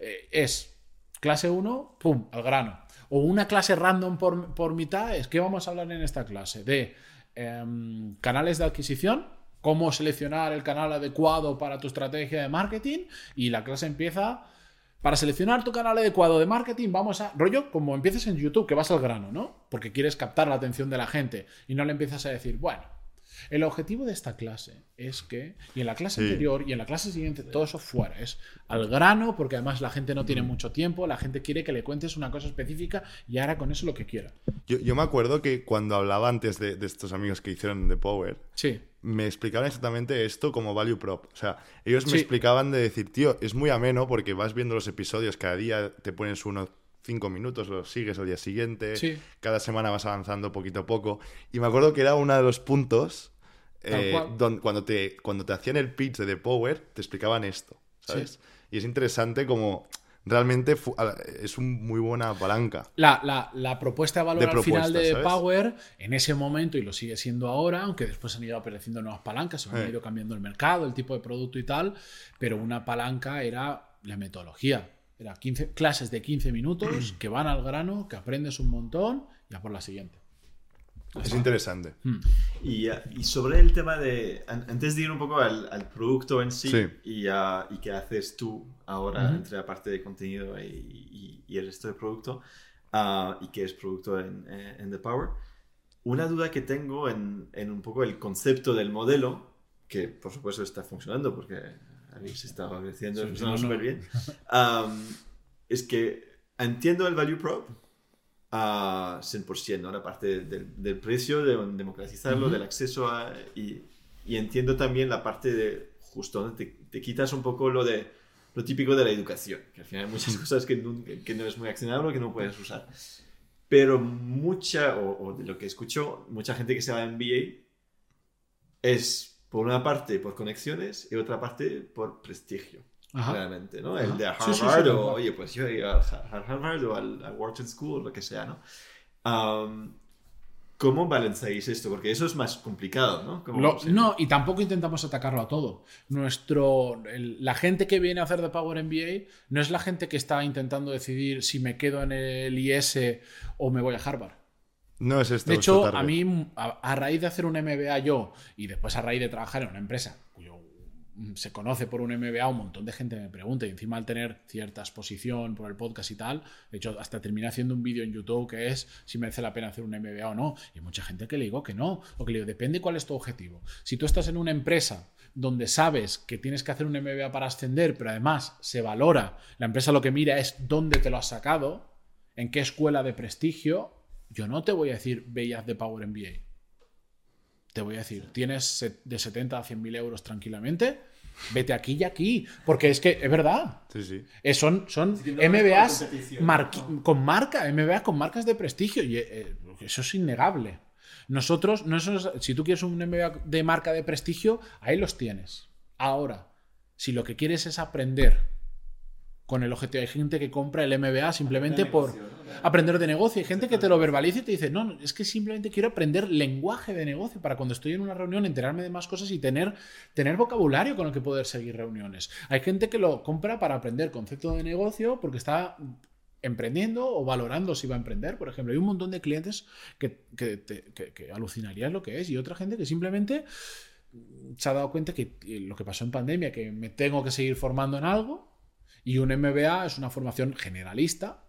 eh, es clase 1, pum, al grano. O una clase random por, por mitad, es que vamos a hablar en esta clase de em, canales de adquisición, cómo seleccionar el canal adecuado para tu estrategia de marketing y la clase empieza para seleccionar tu canal adecuado de marketing, vamos a. Rollo, como empieces en YouTube, que vas al grano, ¿no? Porque quieres captar la atención de la gente y no le empiezas a decir, bueno, el objetivo de esta clase es que. Y en la clase Sí. anterior y en la clase siguiente, todo eso fuera. Es al grano, porque además la gente no tiene mucho tiempo, la gente quiere que le cuentes una cosa específica y ahora con eso lo que quiera. Yo, yo me acuerdo que cuando hablaba antes de, de estos amigos que hicieron The Power, Sí. me explicaban exactamente esto como value prop. O sea, ellos me Sí. explicaban de decir, tío, es muy ameno porque vas viendo los episodios, cada día te pones unos cinco minutos, los sigues al día siguiente, Sí. cada semana vas avanzando poquito a poco. Y me acuerdo que era uno de los puntos eh, don- cuando, te, cuando te hacían el pitch de The Power, te explicaban esto, ¿sabes? Y es interesante como realmente es un muy buena palanca. La, la- la propuesta de valor De al final de ¿sabes? Power, en ese momento, y lo sigue siendo ahora, aunque después han ido apareciendo nuevas palancas, se han Eh. ido cambiando el mercado, el tipo de producto y tal, pero una palanca era la metodología. Era 15, clases de 15 minutos que van al grano, que aprendes un montón y a por la siguiente. Es interesante. Hmm. Y, ah, y sobre el tema de, an- antes de ir un poco al, al producto en sí, Sí. Y, ah, y qué haces tú ahora Ujú. entre la parte de contenido y, y- y el resto del producto, ah, y qué es producto en, eh, en The Power, una duda que tengo en, en un poco el concepto del modelo, que por supuesto está funcionando porque habéis estado creciendo, Sí, no, no. súper bien, am, es que entiendo el value prop a 100%, ¿no? la parte del, del precio, de democratizarlo, del acceso a, y, y entiendo también la parte de justo donde te, te quitas un poco lo de lo típico de la educación, que al final hay muchas cosas que no, que no es muy accionable, que no puedes usar. Pero mucha, o, o de lo que escucho, mucha gente que se va a MBA es por una parte por conexiones y otra parte por prestigio Ajá. realmente, ¿no? Ajá. El de Sí, sí, sí, Harvard o, oye, pues yo he ido a Har- Harvard o al, a Wharton School o lo que sea, ¿no? ¿Cómo balanceáis esto? Porque eso es más complicado, ¿no? Lo- no, y tampoco intentamos atacarlo a todo. Nuestro, el- la gente que viene a hacer de Power MBA no es la gente que está intentando decidir si me quedo en el IS o me voy a Harvard. No es esto. De hecho, a mí, a, a raíz de hacer un MBA yo y después a raíz de trabajar en una empresa cuyo se conoce por un MBA, un montón de gente me pregunta y encima al tener cierta exposición por el podcast y tal, de hecho hasta terminé haciendo un vídeo en YouTube que es si merece la pena hacer un MBA o no. Y hay mucha gente que le digo que no, o que le digo, depende cuál es tu objetivo. Si tú estás en una empresa donde sabes que tienes que hacer un MBA para ascender, pero además se valora, la empresa lo que mira es dónde te lo has sacado, en qué escuela de prestigio, yo no te voy a decir veías de Power MBA. Te voy a decir, tienes de 70 a 100 mil euros tranquilamente, vete aquí y aquí. Porque es que es verdad. Sí, sí. Eh, son son Sí, MBAs con marca, MBA con marcas de prestigio. Y eh, eso es innegable. Nosotros, no eso es- si tú quieres un MBA de marca de prestigio, ahí los tienes. Ahora, si lo que quieres es aprender con el objetivo, hay gente que compra el MBA simplemente por aprender de negocio. Hay gente que te lo verbaliza y te dice, no, no, es que simplemente quiero aprender lenguaje de negocio para cuando estoy en una reunión enterarme de más cosas y tener, tener vocabulario con el que poder seguir reuniones. Hay gente que lo compra para aprender concepto de negocio porque está emprendiendo o valorando si va a emprender, por ejemplo. Hay un montón de clientes que, que, te- que- que alucinarías lo que es y otra gente que simplemente se ha dado cuenta que lo que pasó en pandemia, que me tengo que seguir formando en algo y un MBA es una formación generalista.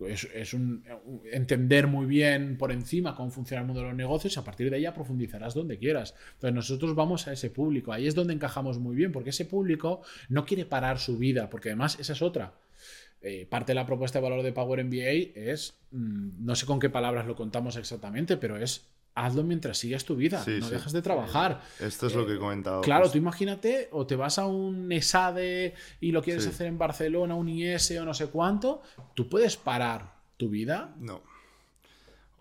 Es, es un, entender muy bien por encima cómo funciona el mundo de los negocios y a partir de ahí profundizarás donde quieras. Entonces nosotros vamos a ese público, ahí es donde encajamos muy bien, porque ese público no quiere parar su vida, porque además esa es otra. Eh, parte de la propuesta de valor de Power MBA es, mm, no sé con qué palabras lo contamos exactamente, pero es hazlo mientras sigas tu vida, Sí, no sí. dejas de trabajar. Esto es lo que he comentado. Claro, pues. tú imagínate, o te vas a un ESADE y lo quieres Sí. hacer en Barcelona, un IS o no sé cuánto, tú puedes parar tu vida No.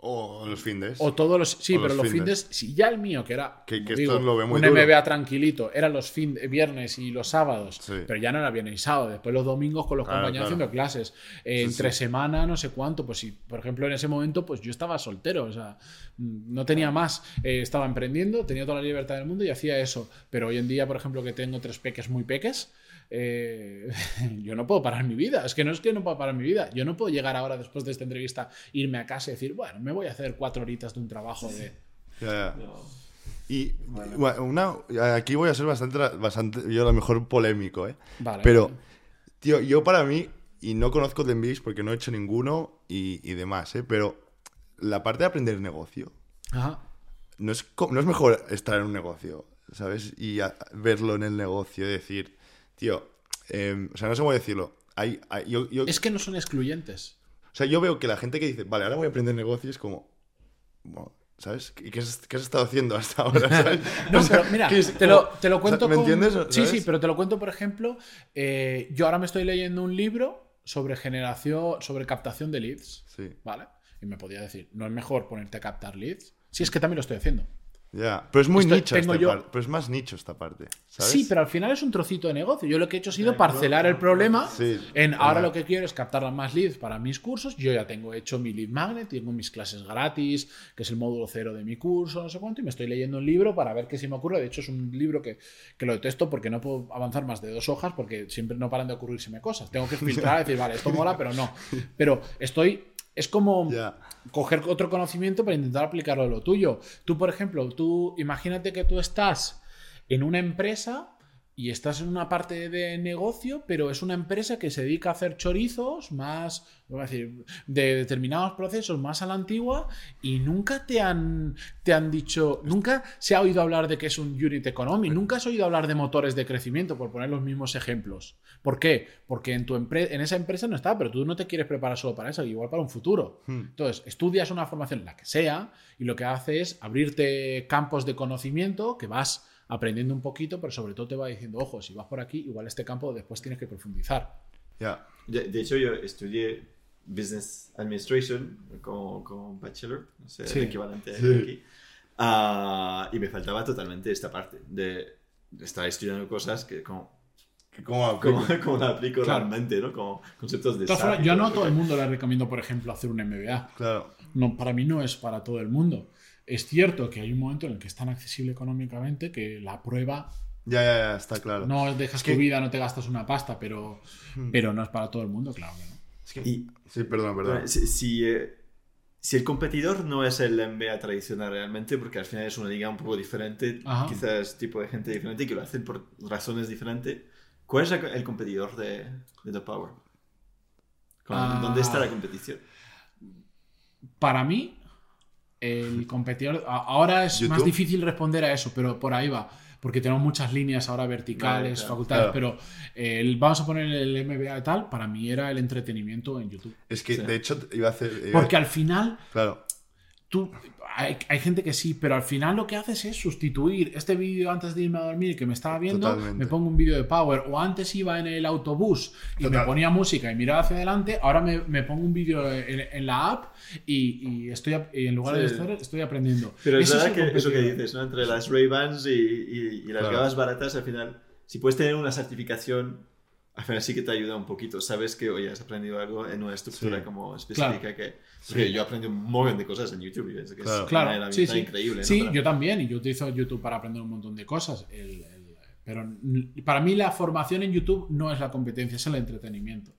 O los findes. o todos los. Sí, O pero los los fines. Si ya el mío, que era. Que- que esto lo ve muy un duro. MBA tranquilito, eran los fin, viernes y los sábados. Sí. Pero ya no era viernes y sábado. Después los domingos con los Claro, compañeros claro. haciendo clases. Eh, Sí, entre sí. semana, no sé cuánto. Pues sí, por ejemplo, en ese momento, pues yo estaba soltero. O sea, mm, no tenía más. Eh, estaba emprendiendo, tenía toda la libertad del mundo y hacía eso. Pero hoy en día, por ejemplo, que tengo tres peques muy peques. Eh, yo no puedo parar mi vida. Es que no es que no puedo parar mi vida. Yo no puedo llegar ahora, después de esta entrevista, irme a casa y decir, bueno, me voy a hacer cuatro horitas de un trabajo de. Y bueno, una, aquí voy a ser bastante, bastante, yo a lo mejor polémico, ¿eh? Vale. Pero, tío, yo para mí, y no conozco de MBAs porque no he hecho ninguno y, y demás, ¿eh? Pero la parte de aprender negocio, Ajá. no es, no es mejor estar en un negocio, ¿sabes? Y a- verlo en el negocio y decir, tío, em, o sea, no sé cómo decirlo. Hay, hay- yo, yo- Es que no son excluyentes. o sea, yo veo que la gente que dice, vale, ahora voy a aprender negocio es como, bueno, ¿sabes? ¿Y qué has, qué has estado haciendo hasta ahora? ¿sabes? No, O sea, pero mira, es te lo, te lo cuento ¿Me con- entiendes? Sí, sí, pero te lo cuento, por ejemplo, eh, yo ahora me estoy leyendo un libro sobre generación, sobre captación de leads, Sí, ¿vale? Y me podía decir, no es mejor ponerte a captar leads. Si es que también lo estoy haciendo. Ya. Pero es muy nicho esta yo- parte. Pero es más nicho esta parte, ¿sabes? Sí, pero al final es un trocito de negocio. Yo lo que he hecho ha sido parcelar el problema Sí. en ahora lo que quiero es captar más leads para mis cursos. Yo ya tengo hecho mi lead magnet, tengo mis clases gratis, que es el módulo cero de mi curso, no sé cuánto, y me estoy leyendo un libro para ver qué se me ocurre. De hecho, es un libro que, que lo detesto porque no puedo avanzar más de dos hojas porque siempre no paran de ocurrírseme cosas. Tengo que filtrar y decir, vale, esto mola, pero no. Pero estoy... Es como. Coger otro conocimiento para intentar aplicarlo a lo tuyo. Tú, por ejemplo, tú imagínate que tú estás en una empresa y estás en una parte de negocio, pero es una empresa que se dedica a hacer chorizos más, a decir, de determinados procesos más a la antigua y nunca te han, te han dicho, nunca se ha oído hablar de que es un unit economy, nunca has oído hablar de motores de crecimiento, por poner los mismos ejemplos. ¿Por qué? Porque en, tu empre- en esa empresa no está, pero tú no te quieres preparar solo para eso, igual para un futuro. Hmm. Entonces, estudias una formación, la que sea, y lo que hace es abrirte campos de conocimiento que vas aprendiendo un poquito, pero sobre todo te va diciendo, ojo, si vas por aquí, igual este campo después tienes que profundizar. Ya. De, de hecho, yo estudié Business Administration con, con Bachelor, no sé, Sí. el equivalente Sí. aquí. Ah, y me faltaba totalmente esta parte de, de estar estudiando cosas que como, Que como- como, como la aplico Claro. realmente, ¿no? Como conceptos de yo no a todo el mundo le recomiendo, por ejemplo, hacer un MBA. Claro. No, para mí no es para todo el mundo. Es cierto que hay un momento en el que es tan accesible económicamente que la prueba Ya, ya, ya, está claro. no dejas que- tu vida, no te gastas una pasta, pero, pero no es para todo el mundo, claro que no. Es que- Y Sí, perdona, perdona. si, si, eh, si el competidor no es el MBA tradicional realmente, porque al final es una liga un poco diferente, Ajá. quizás tipo de gente diferente que lo hacen por razones diferentes, ¿cuál es el competidor de, de The Power? ¿Con- Ah. ¿Dónde está la competición? Para mí, el competidor. Ahora es más difícil responder a eso, pero por ahí va. Porque tenemos muchas líneas ahora verticales, claro. facultades, Claro. pero el- vamos a poner el MBA y tal. Para mí era el entretenimiento en YouTube. Es que, Sí. de hecho, iba a hacer... iba- Porque al final, Claro. Tú. Hay, hay gente que sí, pero al final lo que haces es sustituir este vídeo antes de irme a dormir que me estaba viendo, Totalmente. me pongo un vídeo de Power, o antes iba en el autobús y Total. me ponía música y miraba hacia adelante, ahora me, me pongo un vídeo en, en la app y, y estoy y en lugar de estar, estoy aprendiendo. Pero es verdad que eso que dices, ¿no? Entre las Ray-Bans y, y- y las Claro. gafas baratas, al final, si puedes tener una certificación, al final sí que te ayuda un poquito. Sabes que, oye, has aprendido algo en una estructura Sí. como específica que... Sí. Porque yo aprendí un montón de cosas en YouTube y es que Claro. es Claro, una sí, herramienta sí. increíble. ¿no? Sí, Para- yo también, y yo utilizo YouTube para aprender un montón de cosas. El- el- pero para mí la formación en YouTube no es la competencia, es el entretenimiento.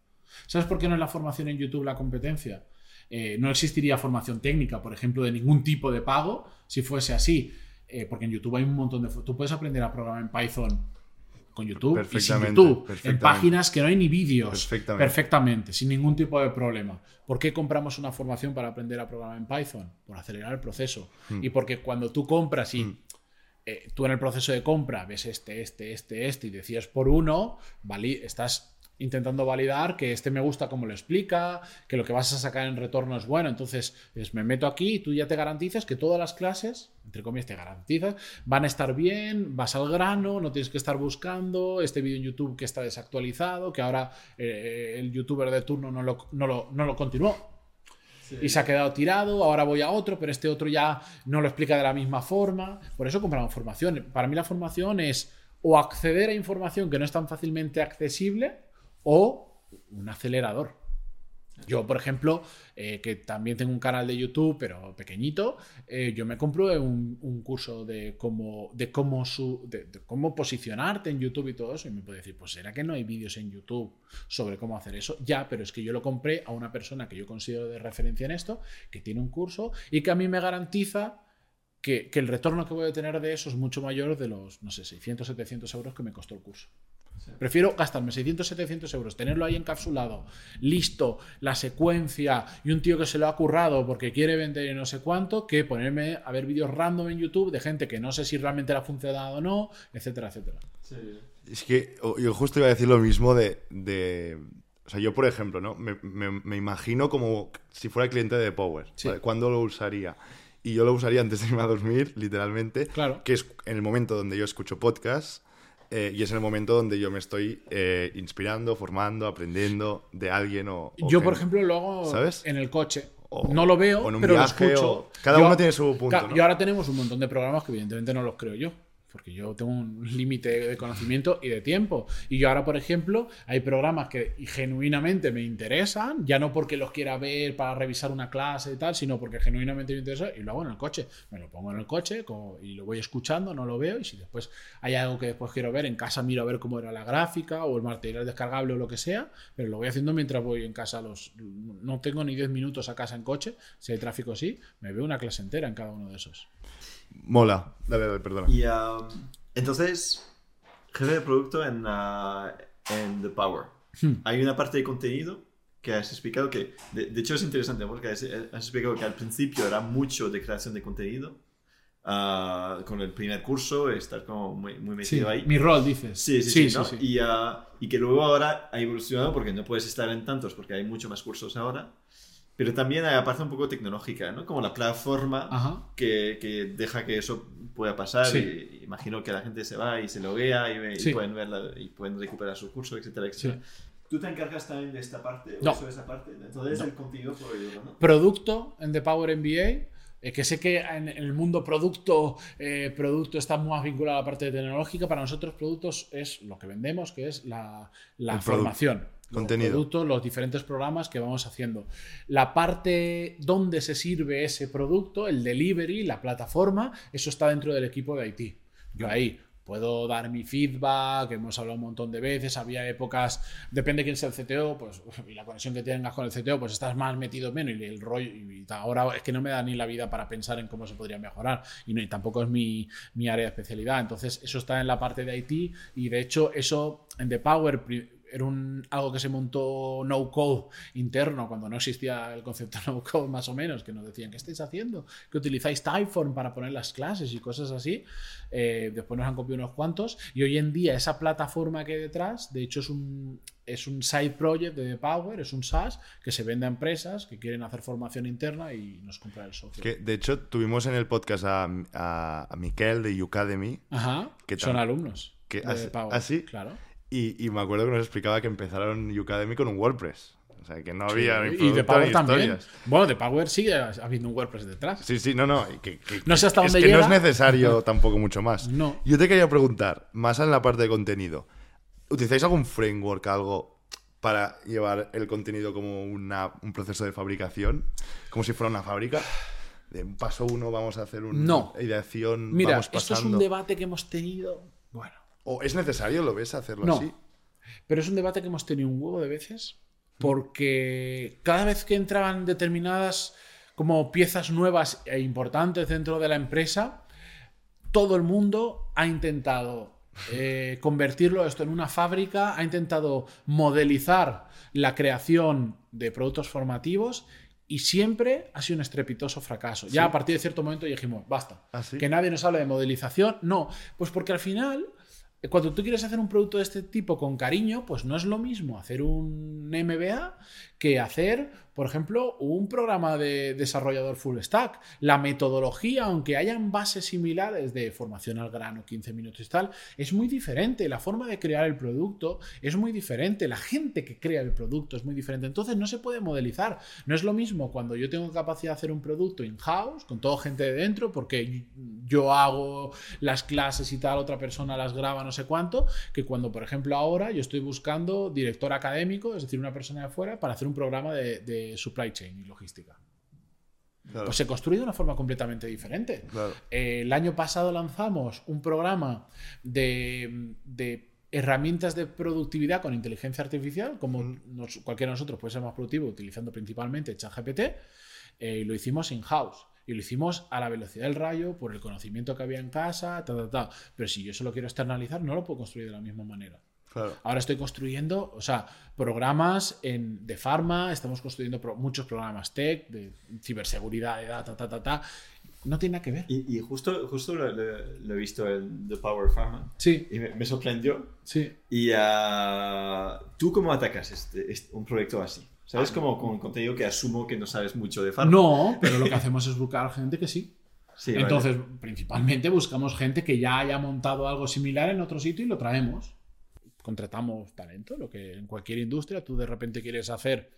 ¿Sabes por qué no es la formación en YouTube la competencia? Eh, no existiría formación técnica, por ejemplo, de ningún tipo de pago si fuese así. Eh, porque en YouTube hay un montón de... Tú puedes aprender a programar en Python con YouTube y sin Perfectamente, YouTube, en páginas que no hay ni vídeos. Perfectamente. Perfectamente, sin ningún tipo de problema. ¿Por qué compramos una formación para aprender a programar en Python? Por acelerar el proceso. Hmm. Y porque cuando tú compras y eh, tú en el proceso de compra ves este, este, este, este y decides por uno, vali- estás intentando validar que este me gusta como lo explica, que lo que vas a sacar en retorno es bueno. Entonces, es, me meto aquí y tú ya te garantizas que todas las clases, entre comillas, te garantizas, van a estar bien, vas al grano, no tienes que estar buscando este vídeo en YouTube que está desactualizado, que ahora eh, el youtuber de turno no lo, no lo, no lo continuó. Y se ha quedado tirado, ahora voy a otro, pero este otro ya no lo explica de la misma forma. Por eso compramos formación. Para mí la formación es o acceder a información que no es tan fácilmente accesible o un acelerador. Yo, por ejemplo, eh, que también tengo un canal de YouTube, pero pequeñito, eh, yo me compro un, curso de cómo, de, cómo su, de cómo posicionarte en YouTube y todo eso. Y me puede decir, pues ¿será que no hay vídeos en YouTube sobre cómo hacer eso? Ya, pero es que yo lo compré a una persona que yo considero de referencia en esto, que tiene un curso y que a mí me garantiza que, que el retorno que voy a tener de eso es mucho mayor de los, no sé, 600, 700 euros que me costó el curso. Prefiero gastarme 600, 700 euros, tenerlo ahí encapsulado, listo, la secuencia y un tío que se lo ha currado porque quiere vender y no sé cuánto, que ponerme a ver vídeos random en YouTube de gente que no sé si realmente le ha funcionado o no, etcétera, etcétera. Es que yo justo iba a decir lo mismo de... de- o sea, yo, por ejemplo, ¿no? Me, me- me imagino como si fuera cliente de Power. Sí. ¿vale? ¿Cuándo lo usaría? Y yo lo usaría antes de irme a dormir, literalmente. Claro. Que es en el momento donde yo escucho podcast eh, y es en el momento donde yo me estoy eh, inspirando, formando, aprendiendo de alguien o... o Yo, por ejemplo, lo hago ¿Sabes? en el coche. O- no lo veo, o en un pero viaje, lo escucho. cada uno tiene su punto, ¿no? Y ahora tenemos un montón de programas que evidentemente no los creo yo. Porque yo tengo un límite de conocimiento y de tiempo. Y yo ahora, por ejemplo, hay programas que genuinamente me interesan, ya no porque los quiera ver para revisar una clase y tal, sino porque genuinamente me interesa y lo hago en el coche. Me lo pongo en el coche co- y lo voy escuchando, no lo veo. Y si después hay algo que después quiero ver, en casa miro a ver cómo era la gráfica o el material descargable o lo que sea, pero lo voy haciendo mientras voy en casa. Los, no tengo ni 10 minutos a casa en coche, si hay tráfico sí, me veo una clase entera en cada uno de esos. Mola. Dale, dale, perdona. Y um, entonces, jefe de producto en, uh, en The Power. Hmm. Hay una parte de contenido que has explicado que, de, de hecho es interesante porque has, has explicado que al principio era mucho de creación de contenido. uh, con el primer curso, estar como muy, muy metido ahí. Mi rol, dices. Sí, sí, sí. sí, ¿no? sí. Y, ah, y que luego ahora ha evolucionado porque no puedes estar en tantos porque hay mucho más cursos ahora. Pero también hay la parte un poco tecnológica, ¿no? Como la plataforma que, que deja que eso pueda pasar. Sí. Y imagino que la gente se va y se loguea y, ve- y Sí. pueden verla y pueden recuperar su curso, etcétera, etcétera. ¿Tú te encargas también de esta parte? ¿O No. eso de esa parte? Entonces No. el contenido proveedor, ¿no? producto en The Power MBA. eh, que sé que en, en el mundo producto, eh, producto está más vinculado a la parte tecnológica. Para nosotros, productos es lo que vendemos, que es la, la El produ- formación. Los contenido. productos, los diferentes programas que vamos haciendo. La parte donde se sirve ese producto, el delivery, la plataforma, eso está dentro del equipo de IT. Yo ahí puedo dar mi feedback, hemos hablado un montón de veces, había épocas, depende quién sea el CTO, pues y la conexión que tengas con el CTO, pues estás más metido menos y el rollo, y ahora es que no me da ni la vida para pensar en cómo se podría mejorar y, no, y tampoco es mi, mi área de especialidad, entonces eso está en la parte de IT y de hecho eso en The Power era un, algo que se montó no code interno cuando no existía el concepto no code más o menos, que nos decían, ¿qué estáis haciendo? Que utilizáis Typeform para poner las clases y cosas así. Eh, después nos han copiado unos cuantos y hoy en día esa plataforma que hay detrás, de hecho es un, es un side project de The Power, es un SaaS que se vende a empresas que quieren hacer formación interna y nos compran el software. Que, de hecho, tuvimos en el podcast a, a, a Miquel de Ucademy Ajá, ¿Qué son alumnos Que- de. Power. Claro. Y, y me acuerdo que nos explicaba que empezaron Ucademy con un WordPress. O sea, que no había ni y The Power también. Bueno, The Power sigue habiendo un WordPress detrás. Sí, sí, no, no. que- que- No sé hasta es dónde que no llega. es necesario tampoco mucho más. No. Yo te quería preguntar, más en la parte de contenido, ¿utilizáis algún framework, algo para llevar el contenido como una- un proceso de fabricación? Como si fuera una fábrica. De un paso uno vamos a hacer una No. ideación, Mira, vamos esto es un debate que hemos tenido. Bueno, ¿O es necesario, lo ves, hacerlo No. así? pero es un debate que hemos tenido un huevo de veces porque cada vez que entraban determinadas como piezas nuevas e importantes dentro de la empresa, todo el mundo ha intentado eh, convertirlo esto en una fábrica, ha intentado modelizar la creación de productos formativos y siempre ha sido un estrepitoso fracaso. Ya a partir de cierto momento dijimos, basta, ¿Ah, sí? que nadie nos hable de modelización. No, pues porque al final, cuando tú quieres hacer un producto de este tipo con cariño, pues no es lo mismo hacer un MBA que hacer, por ejemplo, un programa de desarrollador full stack. La metodología, aunque hayan bases similares de formación al grano, 15 minutos y tal, es muy diferente. La forma de crear el producto es muy diferente. La gente que crea el producto es muy diferente. Entonces no se puede modelizar. No es lo mismo cuando yo tengo capacidad de hacer un producto in-house, con toda gente de dentro, porque yo hago las clases y tal, otra persona las graba, no sé cuánto, que cuando, por ejemplo, ahora yo estoy buscando director académico, es decir, una persona de afuera, para hacer un programa de, de supply chain y logística. Claro. Pues se construye de una forma completamente diferente. Claro. Eh, el año pasado lanzamos un programa de, de herramientas de productividad con inteligencia artificial, como nos- cualquiera de nosotros puede ser más productivo utilizando principalmente ChatGPT, eh, y lo hicimos in-house. Y lo hicimos a la velocidad del rayo, por el conocimiento que había en casa, ta, ta, ta. Pero si yo eso lo quiero externalizar, no lo puedo construir de la misma manera. Claro. Ahora estoy construyendo, o sea, programas en, de farma, estamos construyendo pro- muchos programas tech, de ciberseguridad, de data, ta, ta, ta. No tiene nada que ver. Y, y justo, justo lo, lo- lo he visto en The Power Pharma Sí, y me, me sorprendió. sí. ¿Y ah, tú cómo atacas este, este- un proyecto así? ¿Sabes? Como con contenido que asumo que no sabes mucho de farma. No, pero lo que hacemos es buscar gente que sí. Sí, vale. Entonces, principalmente buscamos gente que ya haya montado algo similar en otro sitio y lo traemos. Contratamos talento, lo que en cualquier industria tú de repente quieres hacer,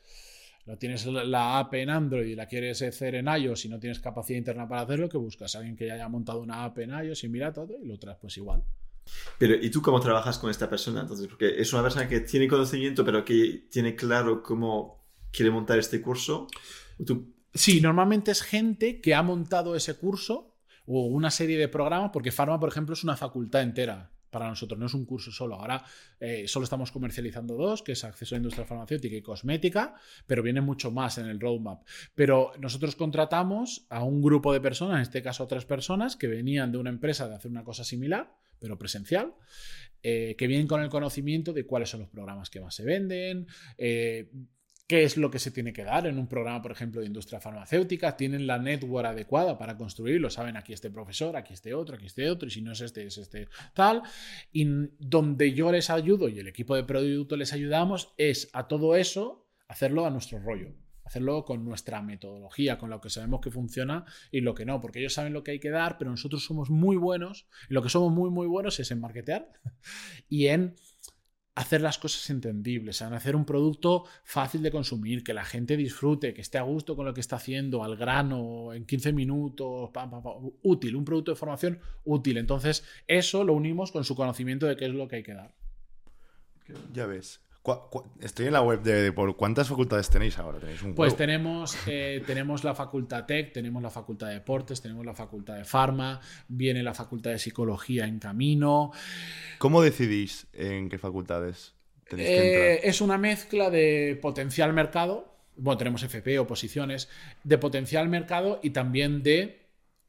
no tienes la- app en Android y la quieres hacer en iOS y no tienes capacidad interna para hacerlo, que buscas a alguien que ya haya montado una app en iOS y mira todo y lo traes pues igual. Pero, ¿y tú cómo trabajas con esta persona? Entonces, porque es una persona que tiene conocimiento, pero que tiene claro cómo quiere montar este curso. Tú, Sí, normalmente es gente que ha montado ese curso o una serie de programas, porque Pharma, por ejemplo, es una facultad entera para nosotros, no es un curso solo. Ahora eh, solo estamos comercializando dos, que es acceso a industria farmacéutica y cosmética, pero viene mucho más en el roadmap. Pero nosotros contratamos a un grupo de personas, en este caso tres personas, que venían de una empresa de hacer una cosa similar, pero presencial, eh, que vienen con el conocimiento de cuáles son los programas que más se venden, eh, qué es lo que se tiene que dar en un programa, por ejemplo, de industria farmacéutica, tienen la network adecuada para construirlo, saben aquí este profesor, aquí este otro, aquí este otro, y si no es este, es este tal. Y donde yo les ayudo y el equipo de producto les ayudamos es a todo eso hacerlo a nuestro rollo. Hacerlo con nuestra metodología, con lo que sabemos que funciona y lo que no, porque ellos saben lo que hay que dar, pero nosotros somos muy buenos. Y lo que somos muy, muy buenos es en marketear y en hacer las cosas entendibles, en hacer un producto fácil de consumir, que la gente disfrute, que esté a gusto con lo que está haciendo, al grano, en 15 minutos, útil, un producto de formación útil. Entonces, eso lo unimos con su conocimiento de qué es lo que hay que dar. Ya ves. Estoy en la web de, de por cuántas facultades tenéis ahora. Tenéis un Pues tenemos, eh, tenemos la facultad Tech, tenemos la facultad de Deportes, tenemos la facultad de Farma, viene la facultad de Psicología en camino. ¿Cómo decidís en qué facultades tenéis que Eh, entrar? es una mezcla de potencial mercado, bueno, tenemos FP, oposiciones, de potencial mercado y también de,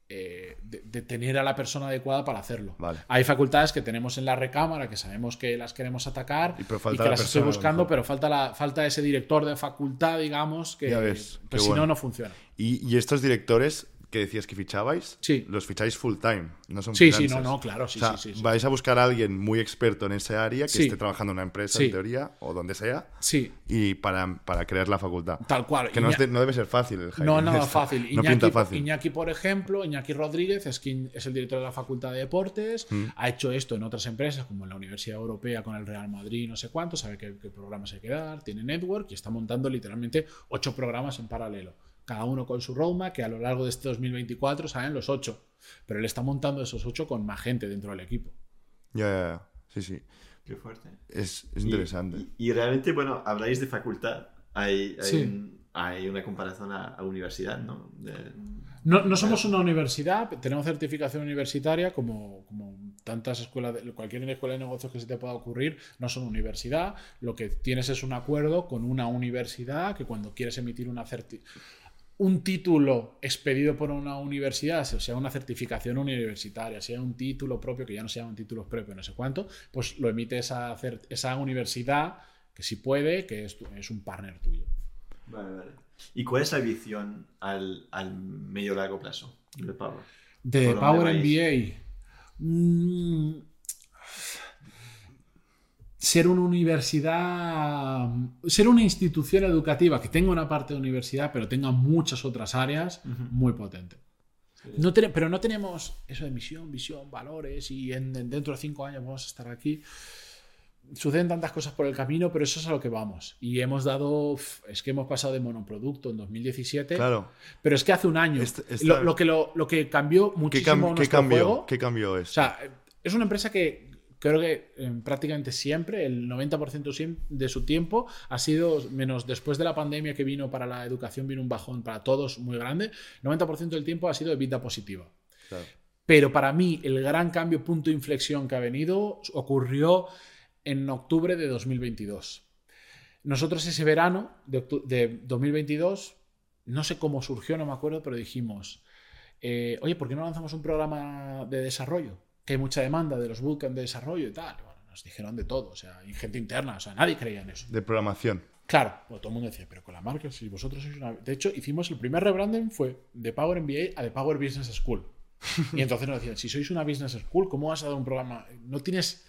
eh, de, de tener a la persona adecuada para hacerlo. Vale. Hay facultades que tenemos en la recámara que sabemos que las queremos atacar Y pero y, falta que la las estoy persona, buscando, pero falta, la, falta ese director de facultad, digamos, que ves, pues si bueno. no, no funciona. ¿Y, y estos directores que decías que fichabais, Sí. los ficháis full time, no son Sí, sí, no, no, claro, sí, o sea, sí, sí, sí. vais a buscar a alguien muy experto en ese área que esté trabajando en una empresa, en teoría, o donde sea, Sí, y para, para crear la facultad. tal cual. Que no, es de- no debe ser fácil el No, nada este. fácil. No Iñaki, pinta fácil. Iñaki, por ejemplo, Iñaki Rodríguez es, quien es el director de la Facultad de Deportes, Mm. ha hecho esto en otras empresas, como en la Universidad Europea con el Real Madrid, no sé cuánto, sabe qué, qué programas hay que dar, tiene network y está montando literalmente ocho programas en paralelo. Cada uno con su roadmap, que a lo largo de este 2024 salen los ocho. Pero él está montando esos ocho con más gente dentro del equipo. Ya, ya, ya. Sí, sí. qué fuerte. Es, interesante. Y, y realmente, bueno, habláis de facultad. Hay, hay, Sí. un- hay una comparación a, a universidad, ¿no? De- No, no somos una universidad, tenemos certificación universitaria como, como tantas escuelas, de- cualquier escuela de negocios que se te pueda ocurrir, no son universidad. Lo que tienes es un acuerdo con una universidad que cuando quieres emitir una certi- un título expedido por una universidad, o sea, una certificación universitaria, sea un título propio, que ya no sea un título propio, no sé cuánto, pues lo emite esa, universidad que sí puede, que es, tu- es un partner tuyo. Vale, vale. ¿Y cuál es la visión al, al medio largo plazo de Power? De ¿Por dónde Power? MBA. Mm, ser una universidad, ser una institución educativa que tenga una parte de universidad, pero tenga muchas otras áreas, muy potente. No pero no tenemos eso de misión, visión, valores y en, en- dentro de cinco años vamos a estar aquí. Suceden tantas cosas por el camino, pero eso es a lo que vamos. Y hemos dado, es que hemos pasado de monoproducto en 2017, Claro. pero es que hace un año. Este- esta- lo, lo que lo, lo que cambió ¿Qué, muchísimo qué cambió? juego- ¿Qué cambió es? o sea, es una empresa que creo que eh, prácticamente siempre, el 90% siem- de su tiempo, ha sido, menos después de la pandemia que vino para la educación, vino un bajón para todos muy grande, el 90% del tiempo ha sido de vida positiva. Claro. Pero para mí, el gran cambio, punto de inflexión que ha venido, ocurrió en octubre de 2022. Nosotros ese verano de, de 2022, no sé cómo surgió, no me acuerdo, pero dijimos, eh, oye, ¿por qué no lanzamos un programa de desarrollo? Que hay mucha demanda de los bootcamps de desarrollo y tal. Y bueno, nos dijeron de todo, o sea, y gente interna, o sea, nadie creía en eso. De programación. Claro, bueno, todo el mundo decía, pero con la marca, si vosotros sois una... De hecho, hicimos el primer rebranding fue de Power MBA a de Power Business School. Y entonces nos decían, si sois una Business School, ¿cómo vas a dar un programa? No tienes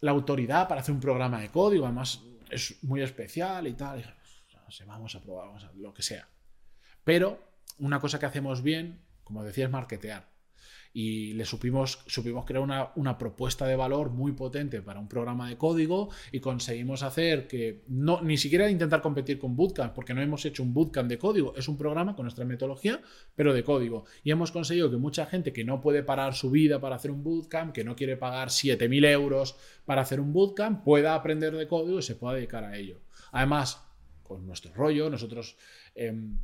la autoridad para hacer un programa de código, además es muy especial y tal. Y no sé, vamos a probar, vamos a lo que sea. Pero una cosa que hacemos bien, como decía, es marketear. Y le supimos, supimos crear una, una propuesta de valor muy potente para un programa de código y conseguimos hacer que no, ni siquiera intentar competir con Bootcamp, porque no hemos hecho un Bootcamp de código, es un programa con nuestra metodología, pero de código. Y hemos conseguido que mucha gente que no puede parar su vida para hacer un Bootcamp, que no quiere pagar 7.000 euros para hacer un Bootcamp, pueda aprender de código y se pueda dedicar a ello. Además, con nuestro rollo, nosotros... em,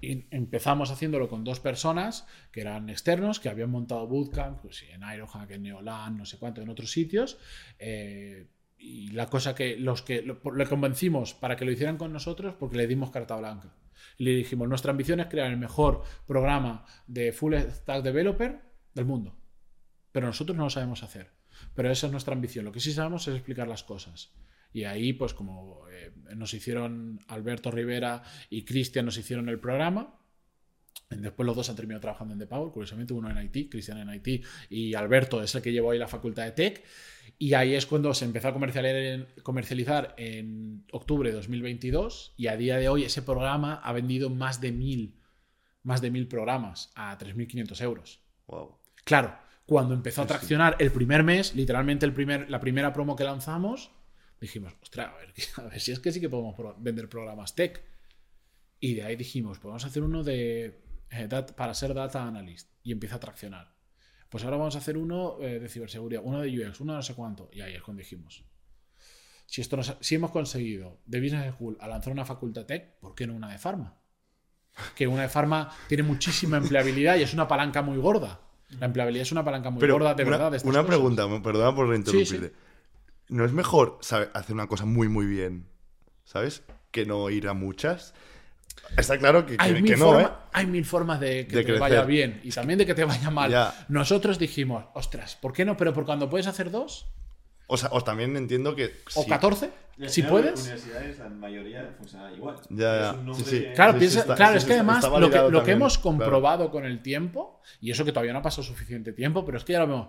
y empezamos haciéndolo con dos personas que eran externos, que habían montado bootcamp, pues en Ironhack, en Neolan, no sé cuánto, en otros sitios. eh, y la cosa que los que lo- le convencimos para que lo hicieran con nosotros porque le dimos carta blanca. Le dijimos, nuestra ambición es crear el mejor programa de full stack developer del mundo. Pero nosotros no lo sabemos hacer. Pero esa es nuestra ambición. Lo que sí sabemos es explicar las cosas. Y ahí, pues como eh, nos hicieron Alberto Rivera y Cristian, nos hicieron el programa. Después los dos han terminado trabajando en The Power, curiosamente uno en IT, Cristian en IT y Alberto es el que llevó ahí la facultad de Tech. Y ahí es cuando se empezó a comercializar en, comercializar en octubre de 2022 y a día de hoy ese programa ha vendido más de mil, más de mil programas a 3.500 euros. Wow. Claro, cuando empezó a traccionar el primer mes, literalmente el primer, la primera promo que lanzamos, dijimos, ostras, a ver, a ver si es que sí que podemos pro- vender programas tech. Y de ahí dijimos, pues vamos a hacer uno de eh, dat- para ser data analyst. Y empieza a traccionar. Pues ahora vamos a hacer uno eh, de ciberseguridad, uno de UX, uno de no sé cuánto. Y ahí es cuando dijimos, si, esto nos- si hemos conseguido de Business School a lanzar una facultad tech, ¿por qué no una de Pharma? Que una de Pharma tiene muchísima empleabilidad y es una palanca muy gorda. La empleabilidad es una palanca muy Pero gorda, de una, verdad. de una cosas. pregunta, perdona por interrumpirte. sí. ¿No es mejor saber hacer una cosa muy, muy bien, ¿sabes? Que no ir a muchas. Está claro que, que- Hay, que mil no, forma- ¿eh? hay mil formas de que De te vaya bien y también de que te vaya mal. Ya. Nosotros dijimos, ostras, ¿por qué no? Pero por cuando puedes hacer dos O sea, os también entiendo que. o. 14, si puedes. universidades, la mayoría funciona igual. Ya, ya. Es un Sí, sí. que- Claro, Sí, sí, piensa- está- claro sí, es que está- además está lo que, hemos claro. comprobado con el tiempo, y eso que todavía no ha pasado suficiente tiempo, pero es que ya lo vemos,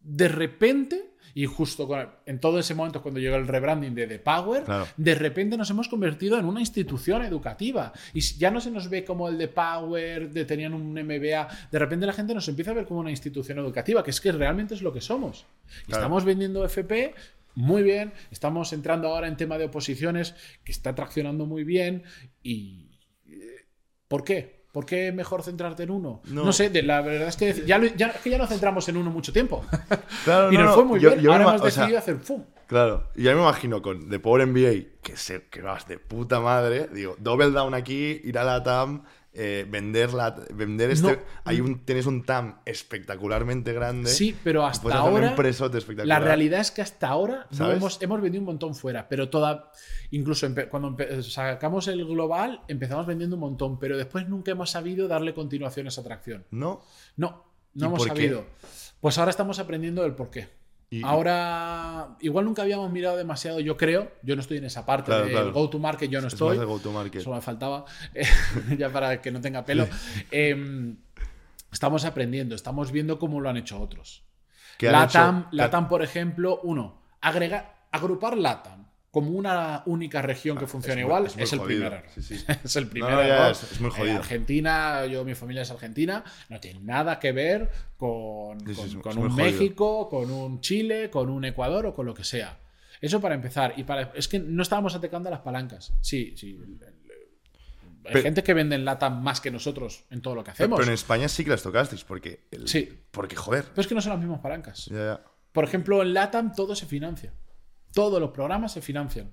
de repente, y justo con- en todo ese momento cuando llegó el rebranding de The Power, Claro. de repente nos hemos convertido en una institución educativa. Y ya no se nos ve como el The Power, de tenían un MBA, de repente la gente nos empieza a ver como una institución educativa, que es que realmente es lo que somos. Y. Estamos vendiendo FP. Muy bien, estamos entrando ahora en tema de oposiciones que está traccionando muy bien y eh, ¿por qué? ¿Por qué mejor centrarte en uno? No. No, sé, de- la verdad es que ya, lo- ya- es que ya nos centramos en uno mucho tiempo. Claro, y no, nos no, fue muy yo- bien. yo Ahora hemos o sea, decidido hacer ¡fum! Claro, y ya me imagino con The Power MBA, que sé que vas de puta madre, digo, double down aquí, ir a la TAM, eh, vender, la, vender este... No. Hay un, tienes un TAM espectacularmente grande. Sí, pero hasta un ahora. La realidad es que hasta ahora no hemos, hemos vendido un montón fuera, pero toda, incluso empe- cuando empe- sacamos el global empezamos vendiendo un montón, pero después nunca hemos sabido darle continuación a esa atracción. ¿No? No, no ¿Y hemos por qué? sabido. Pues ahora estamos aprendiendo el porqué. Y- Ahora, igual nunca habíamos mirado demasiado, yo creo, yo no estoy en esa parte Claro, del claro. go to market, yo no Es estoy. go-to-market. Eso me faltaba, eh, ya para que no tenga pelo. Eh, estamos aprendiendo, estamos viendo cómo lo han hecho otros. ¿Qué han LATAM, hecho? LATAM, por ejemplo, uno, agregar, agrupar LATAM como una única región que funciona muy- igual es el primer error. Sí, sí. es el primer No, error. es- es muy Eh, jodido. Argentina, yo, mi familia es argentina, no tiene nada que ver con, Sí, con- un jodido. México, con un Chile, con un Ecuador o con lo que sea. Eso para empezar. Y para, es que no estábamos atacando a las palancas. Sí, sí. Hay Pero- gente que vende en lata más que nosotros en todo lo que hacemos. pero en España sí que las tocasteis, porque... el- Sí. Porque, joder. Pero es que no son las mismas palancas. Ya, ya. Por ejemplo, en LATAM todo se financia. Todos los programas se financian.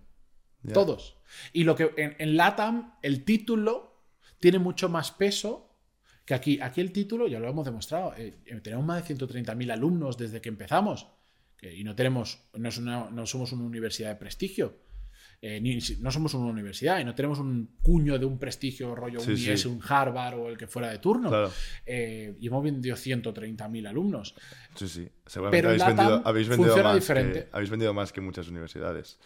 Todos. Y lo que en, en LATAM el título tiene mucho más peso que aquí. Aquí el título, ya lo hemos demostrado, eh, eh, tenemos más de 130.000 alumnos desde que empezamos. y no tenemos, no, es una- no somos una universidad de prestigio. Eh, ni no somos una universidad y no tenemos un cuño de un prestigio rollo Sí, un sí. IES, un Harvard o el que fuera de turno. Claro. Eh, y hemos vendido 130.000 alumnos. Sí, sí. Seguramente Pero habéis, vendido, habéis más diferente. Que, habéis vendido más que muchas universidades.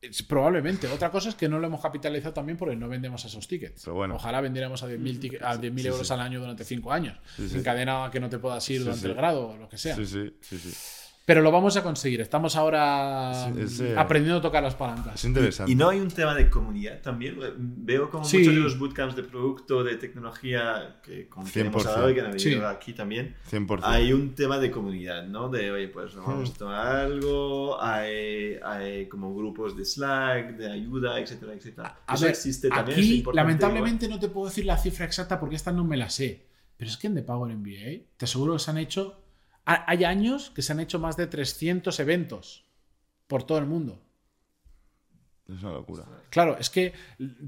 Es- Probablemente. Otra cosa es que no lo hemos capitalizado también porque no vendemos esos tickets. Pero bueno. Ojalá vendiéramos a 10.000 tique- a 10.000 Sí, euros sí. al año durante 5 años. Sí, sí. Encadenado a que no te puedas ir Sí, durante sí. el grado o lo que sea. Sí, sí, sí, sí. Pero lo vamos a conseguir. Estamos ahora Sí, ese- aprendiendo a tocar las palancas. Es interesante. Y no hay un tema de comunidad también. Veo como Sí. muchos de los bootcamps de producto, de tecnología que con quien hemos 100%. hablado y que han venido Sí. aquí también, 100%. hay un tema de comunidad, ¿no? De, oye, pues nos vamos Hmm. a tomar algo, hay, hay como grupos de Slack, de ayuda, etcétera, etcétera. A Eso ver, existe también. es aquí, lamentablemente, no te puedo decir la cifra exacta porque esta no me la sé. Pero es que en The Power MBA, te aseguro que se han hecho. Ha- Hay años que se han hecho más de 300 eventos por todo el mundo. Es una locura. Claro, es que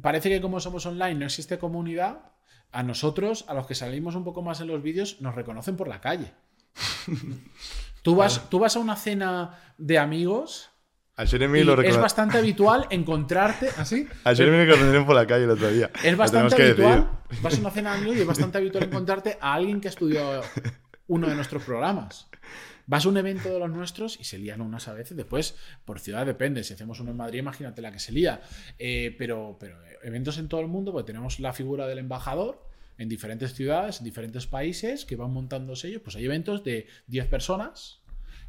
parece que como somos online no existe comunidad. A nosotros, a los que salimos un poco más en los vídeos, nos reconocen por la calle. Tú vas, tú vas a una cena de amigos A Jeremy y lo es bastante habitual encontrarte así. A Jeremy lo conocieron por la calle el otro día. Es bastante habitual. Vas a una cena de amigos y es bastante habitual encontrarte a alguien que estudió uno de nuestros programas. Vas a un evento de los nuestros y se lían unas a veces. Después, por ciudad depende. Si hacemos uno en Madrid, imagínate la que se lía. Eh, pero, pero eventos en todo el mundo, pues tenemos la figura del embajador en diferentes ciudades, en diferentes países, que van montándose ellos. Pues hay eventos de 10 personas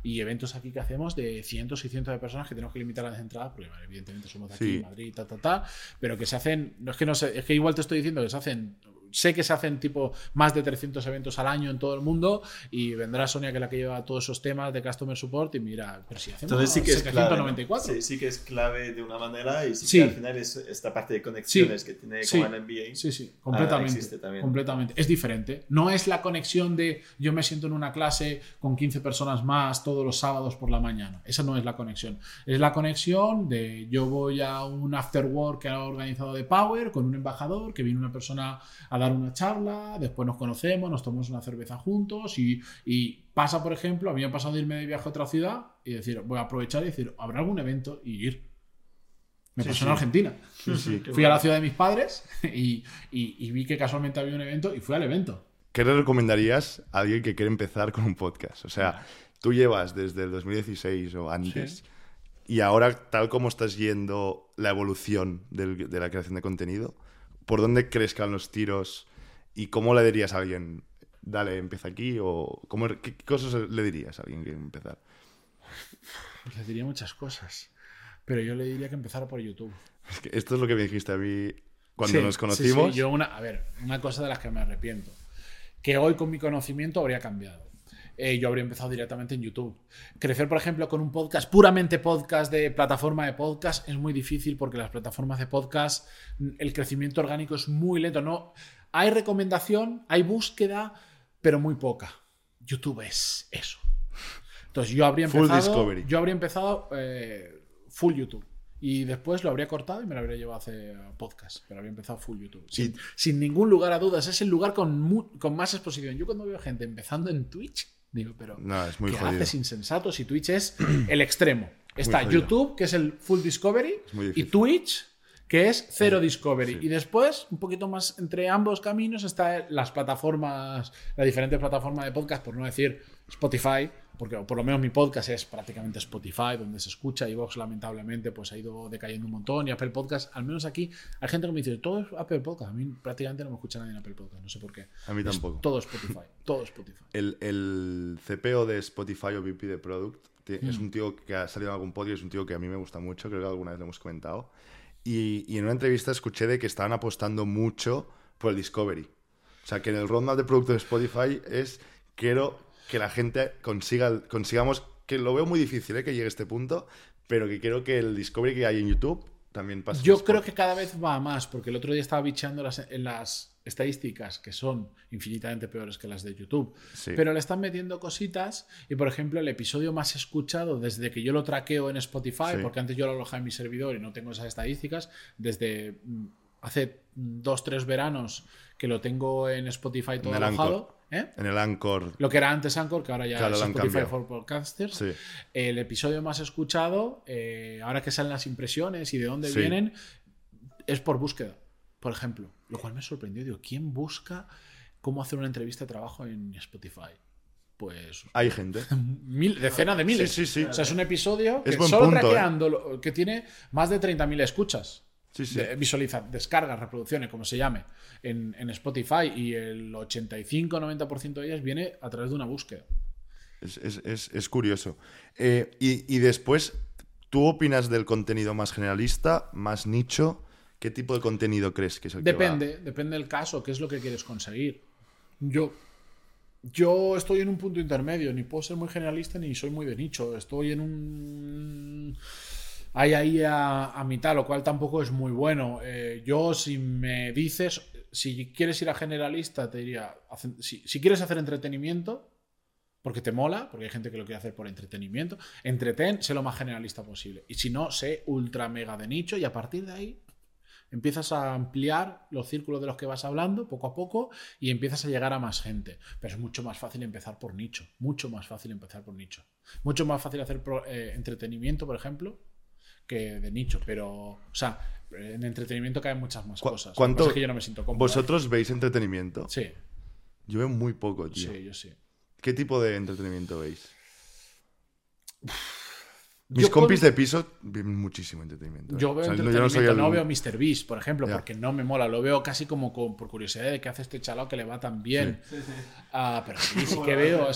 y eventos aquí que hacemos de cientos y cientos de personas que tenemos que limitar las entradas, porque evidentemente somos de aquí, Sí. Madrid, ta, ta, ta, pero que se hacen, no es que no sé, es que igual te estoy diciendo que se hacen, sé que se hacen tipo más de 300 eventos al año en todo el mundo y vendrá Sonia que es la que lleva todos esos temas de Customer Support y mira, pero si hacemos Entonces sí que es clave. ¿no? 794. Sí, sí que es clave de una manera y sí, Sí. que al final es esta parte de conexiones que tiene como el MBA. Sí, sí, completamente. existe también. Completamente. Es diferente. No es la conexión de yo me siento en una clase con 15 personas más todos los sábados por la mañana. Esa no es la conexión. Es la conexión de yo voy a un after work que ha organizado de Power con un embajador, que viene una persona a dar una charla, después nos conocemos, nos tomamos una cerveza juntos y, y pasa, por ejemplo, a mí me ha pasado de irme de viaje a otra ciudad y decir, voy a aprovechar y decir, ¿habrá algún evento? Y ir. Me Sí, pasó sí. en Argentina. Sí, Fui a la bueno. ciudad de mis padres y, y- y vi que casualmente había un evento y fui al evento. ¿Qué le recomendarías a alguien que quiere empezar con un podcast? O sea, tú llevas desde el 2016 o antes y ahora, tal como estás yendo la evolución del- de la creación de contenido, ¿por dónde crees que van los tiros y cómo le dirías a alguien, dale, empieza aquí? o cómo, ¿Qué cosas le dirías a alguien que empezar? Pues le diría muchas cosas. Pero yo le diría que empezara por YouTube. Es que esto es lo que me dijiste a mí cuando Sí, nos sí, conocimos. sí. Yo una, a ver, una cosa de las que me arrepiento. Que hoy con mi conocimiento habría cambiado. Eh, yo habría empezado directamente en YouTube. Crecer, por ejemplo, con un podcast, puramente podcast de plataforma de podcast, es muy difícil porque las plataformas de podcast, mm, el crecimiento orgánico es muy lento. No, hay recomendación, hay búsqueda, pero muy poca. YouTube es eso. Entonces yo habría Full empezado, discovery. yo habría empezado eh, full YouTube. Y después lo habría cortado y me lo habría llevado a hacer podcast. Pero habría empezado full YouTube. Sin, sin ningún lugar a dudas. Es el lugar con, con más exposición. Yo cuando veo gente empezando en Twitch, digo, pero No, es muy ¿qué jodido. haces insensato si Twitch es el extremo? Está. YouTube, que es el full discovery, y. Twitch, que es cero discovery. sí. Y después, un poquito más entre ambos caminos, está las plataformas, las diferentes plataformas de podcast, por no decir Spotify, porque por lo menos mi podcast es prácticamente Spotify, donde se escucha, y Vox lamentablemente pues ha ido decayendo un montón, y Apple Podcast, al menos aquí, hay gente que me dice, todo es Apple Podcast, a mí prácticamente no me escucha nadie en Apple Podcast, no sé por qué. A mí Es tampoco. todo Spotify, todo Spotify. El, el CPO de Spotify o VP de Product es Mm. un tío que ha salido en algún podcast, es un tío que a mí me gusta mucho, creo que alguna vez lo hemos comentado. Y, y en una entrevista escuché de que estaban apostando mucho por el Discovery. O sea, que en el roadmap de producto de Spotify es, quiero que la gente consiga, consigamos, que lo veo muy difícil ¿eh? que llegue a este punto, pero que quiero que el Discovery que hay en YouTube también pase. Yo creo que cada vez va a más, porque el otro día estaba bicheando las, en las estadísticas que son infinitamente peores que las de YouTube. Sí. Pero le están metiendo cositas y, por ejemplo, el episodio más escuchado desde que yo lo traqueo en Spotify, Sí. porque antes yo lo alojaba en mi servidor y no tengo esas estadísticas, desde mm, hace dos, tres veranos que lo tengo en Spotify todo el alojado. ¿eh? En el Anchor. Lo que era antes Anchor, que ahora ya Claro, es Spotify for Podcasters. Sí. El episodio más escuchado, eh, ahora que salen las impresiones y de dónde Sí. vienen, es por búsqueda, por ejemplo. Lo cual me sorprendió. Digo, ¿quién busca cómo hacer una entrevista de trabajo en Spotify? Pues Hay gente. mil, decenas de miles. Sí, sí, sí. O sea, es un episodio que Es solo punto, ¿eh? que tiene más de 30.000 escuchas. Sí, sí. De- visualiza, descargas, reproducciones, como se llame, en, en Spotify y el 85-90% de ellas viene a través de una búsqueda. Es, es- es- es curioso. Eh, y, y después, ¿tú opinas del contenido más generalista, más nicho? ¿Qué tipo de contenido crees que es el que va? Depende, depende del caso, qué es lo que quieres conseguir. Yo, yo estoy en un punto intermedio, ni puedo ser muy generalista ni soy muy de nicho. Estoy en un. Hay ahí a, mitad, lo cual tampoco es muy bueno. Eh, yo, si me dices, si quieres ir a generalista, te diría, si, quieres hacer entretenimiento, porque te mola, porque hay gente que lo quiere hacer por entretenimiento, entretén, sé lo más generalista posible. Y si no, sé ultra mega de nicho y a partir de ahí empiezas a ampliar los círculos de los que vas hablando poco a poco y empiezas a llegar a más gente. Pero es mucho más fácil empezar por nicho, mucho más fácil empezar por nicho. Mucho más fácil hacer eh, entretenimiento, por ejemplo, que de nicho. Pero, o sea, en entretenimiento caen muchas más ¿Cu- cosas. Cuánto- es que yo no me siento cómodo. ¿Vosotros veis entretenimiento? Sí, Yo veo muy poco, tío. sí, yo sí. ¿Qué tipo de entretenimiento veis? Mis Yo con- compis de piso ven muchísimo entretenimiento. ¿eh? Yo veo O sea, no- entretenimiento, yo no, no soy el- veo Mr. Beast, por ejemplo, porque no me mola. Lo veo casi como con- por curiosidad de qué hace este chalao que le va tan bien. Ah, pero sí, sí que veo.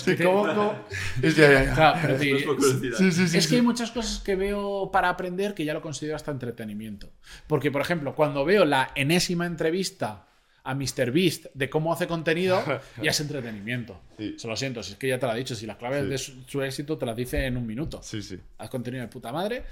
Es que hay muchas cosas que veo para aprender que ya lo considero hasta entretenimiento. Porque, por ejemplo, cuando veo la enésima entrevista a Mr. Beast de cómo hace contenido, ya es entretenimiento. Sí. Se lo siento, si es que ya te lo ha dicho. Si las claves Sí. de su, su éxito te las dice en un minuto. Sí, sí. Haz contenido de puta madre.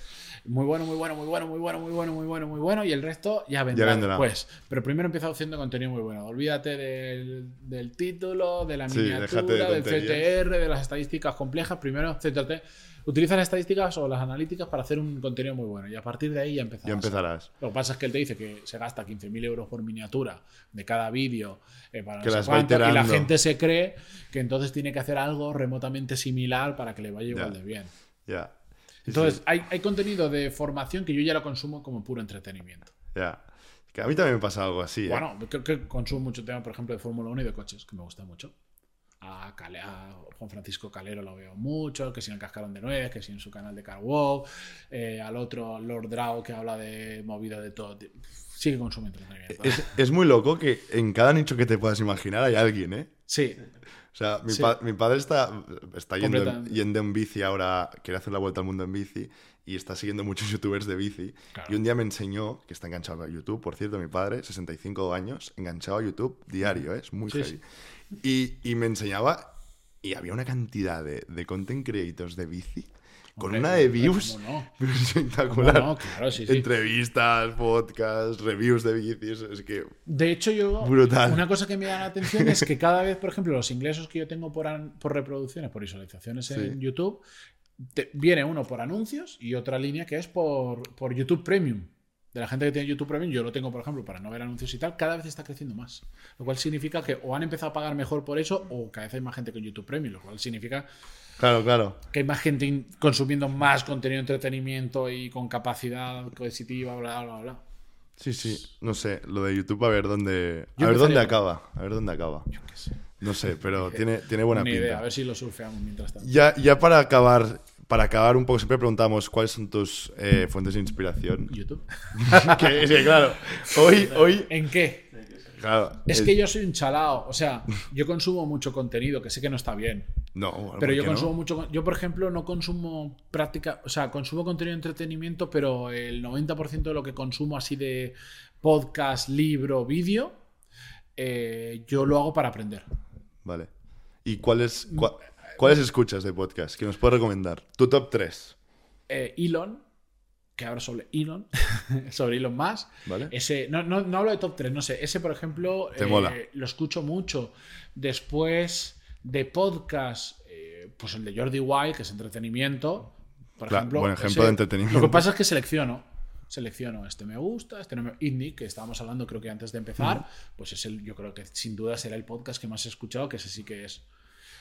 Muy bueno, muy bueno, muy bueno, muy bueno, muy bueno, muy bueno, muy bueno. Y el resto ya vendrá, Ya vendrá. después. Pero primero empieza haciendo contenido muy bueno. Olvídate del, del título, de la Sí, miniatura, de del. CTR, de las estadísticas complejas. Primero, céntrate. Utiliza las estadísticas o las analíticas para hacer un contenido muy bueno. Y a partir de ahí ya empezarás. Ya empezarás. Lo que pasa es que él te dice que se gasta 15.000 euros por miniatura de cada vídeo eh, para no Que sé las va cuánto, y la gente se cree que entonces tiene que hacer algo remotamente similar para que le vaya igual de bien. Ya. Entonces, sí, hay, hay contenido de formación que yo ya lo consumo como puro entretenimiento. ya. Que a mí también me pasa algo así. ¿eh? Bueno, creo que consumo mucho tema, por ejemplo, de Fórmula 1 y de coches, que me gusta mucho. A, a Juan Francisco Calero lo veo mucho, que si en el Cascarón de Nuez, que si en su canal de CarWow, eh, al otro Lord Draw que habla de movida de todo. consume entretenimiento. Es, es muy loco que en cada nicho que te puedas imaginar hay alguien, ¿eh? Sí, O sea, mi, Sí. pa- mi padre está, está yendo, en, yendo en bici ahora, quiere hacer la vuelta al mundo en bici y está siguiendo muchos youtubers de bici. Claro. Y un día me enseñó, que está enganchado a YouTube, por cierto, mi padre, 65 años, enganchado a YouTube diario, ¿eh? es muy Sí, heavy. Y, y me enseñaba, y había una cantidad de, de content creators de bici, con Hombre, una de views ¿cómo no? espectacular. ¿Cómo no? Claro, sí, sí. Entrevistas, podcasts, reviews de bicis, es que... De hecho, yo. Brutal. Una cosa que me da la atención es que cada vez, por ejemplo, los ingresos que yo tengo por, por reproducciones, por visualizaciones en Sí. YouTube, te- viene uno por anuncios y otra línea que es por, por YouTube Premium. De la gente que tiene YouTube Premium, yo lo tengo, por ejemplo, para no ver anuncios y tal, cada vez está creciendo más. Lo cual significa que o han empezado a pagar mejor por eso o cada vez hay más gente con YouTube Premium, lo cual significa Claro, claro. que hay más gente consumiendo más contenido de entretenimiento y con capacidad coercitiva, bla, bla, bla. Sí, sí. No sé, lo de YouTube a ver dónde. Yo a ver dónde acaba. A ver dónde acaba. Qué sé. No sé, pero tiene, tiene buena Ni pinta. idea, a ver si lo surfeamos mientras tanto. Ya, ya para acabar, para acabar un poco, siempre preguntamos cuáles son tus eh, fuentes de inspiración. YouTube. que, sí, claro. Hoy, hoy. ¿En qué? Claro. Es que yo soy un chalao. O sea, yo consumo mucho contenido, que sé que no está bien. No, Pero ¿por yo no? consumo mucho. Yo, por ejemplo, no consumo práctica. O sea, consumo contenido de entretenimiento, pero el 90% de lo que consumo así de podcast, libro, vídeo, eh, yo lo hago para aprender. Vale. ¿Y cuáles, cua- cuáles escuchas de podcast que nos puedes recomendar? Tu top 3. Eh, Elon, que habla sobre Elon, sobre Elon Musk. ¿Vale? Ese, no, no, no hablo de top 3, no sé. Ese, por ejemplo, Te eh, mola. lo escucho mucho. Después de podcast, eh, pues el de Jordi Wild, que es entretenimiento. Por Claro, ejemplo, buen ejemplo de entretenimiento. Lo que pasa es que selecciono. Selecciono este me gusta, este no me. Indie, que estábamos hablando creo que antes de empezar, pues es el, yo creo que sin duda será el podcast que más he escuchado, que ese sí que es.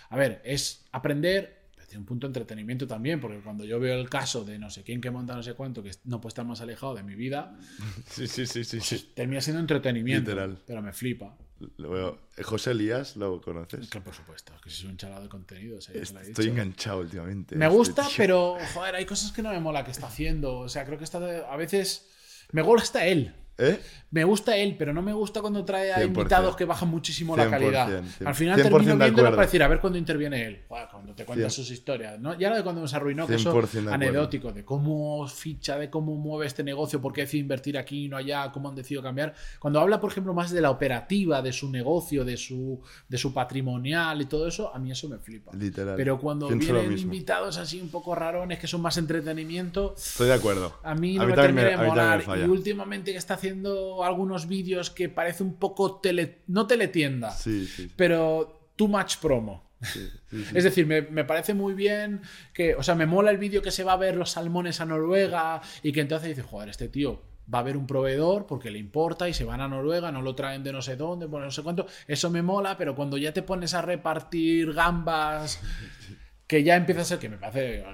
A ver, es aprender, pero tiene un punto de entretenimiento también, porque cuando yo veo el caso de no sé quién que monta no sé cuánto, que no puede estar más alejado de mi vida, Sí, sí, sí, sí. sí. termina siendo entretenimiento. Literal. Pero me flipa. Eh, José Elías, ¿lo conoces? Que por supuesto, que soy un chalado de contenido. o sea, he Estoy dicho. enganchado últimamente. Me Este gusta, pero joder, hay cosas que no me mola que está haciendo. O sea, creo que está a veces me gusta él. ¿Eh? Me gusta él, pero no me gusta cuando trae a 100%. invitados que bajan muchísimo la 100%, calidad. 100%. Al final 100% termino viéndolo para decir, a ver cuándo interviene él. Cuando te cuenta 100. sus historias. ¿no? Ya lo de cuando nos arruinó, que eso 100% anecdótico, de cómo ficha, de cómo mueve este negocio, por qué decide invertir aquí y no allá, cómo han decidido cambiar. Cuando habla, por ejemplo, más de la operativa, de su negocio, de su, de su patrimonial y todo eso, a mí eso me flipa. Literal. Pero cuando Pienso vienen invitados así un poco rarones, que son más entretenimiento, Estoy de acuerdo. a mí no me también termina de a molar. me. Y últimamente que está haciendo algunos vídeos que parece un poco tele, no teletienda, Sí, sí. pero too much promo. sí, sí, sí. Es decir, me, me parece muy bien que, o sea, me mola el vídeo que se va a ver los salmones a Noruega y que entonces dice, joder, este tío va a ver un proveedor porque le importa y se van a Noruega, no lo traen de no sé dónde, bueno, no sé cuánto. Eso me mola, pero cuando ya te pones a repartir gambas, que ya empieza a ser que me parece,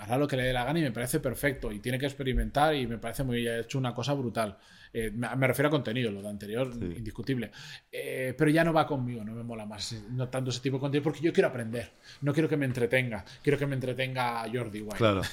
hará lo que le dé la gana y me parece perfecto y tiene que experimentar y me parece muy, ha hecho una cosa brutal. Eh, me, refiero a contenido, lo de anterior, Sí. indiscutible. Eh, pero ya no va conmigo, no me mola más, no tanto ese tipo de contenido, porque yo quiero aprender, no quiero que me entretenga, quiero que me entretenga Jordi White. Claro.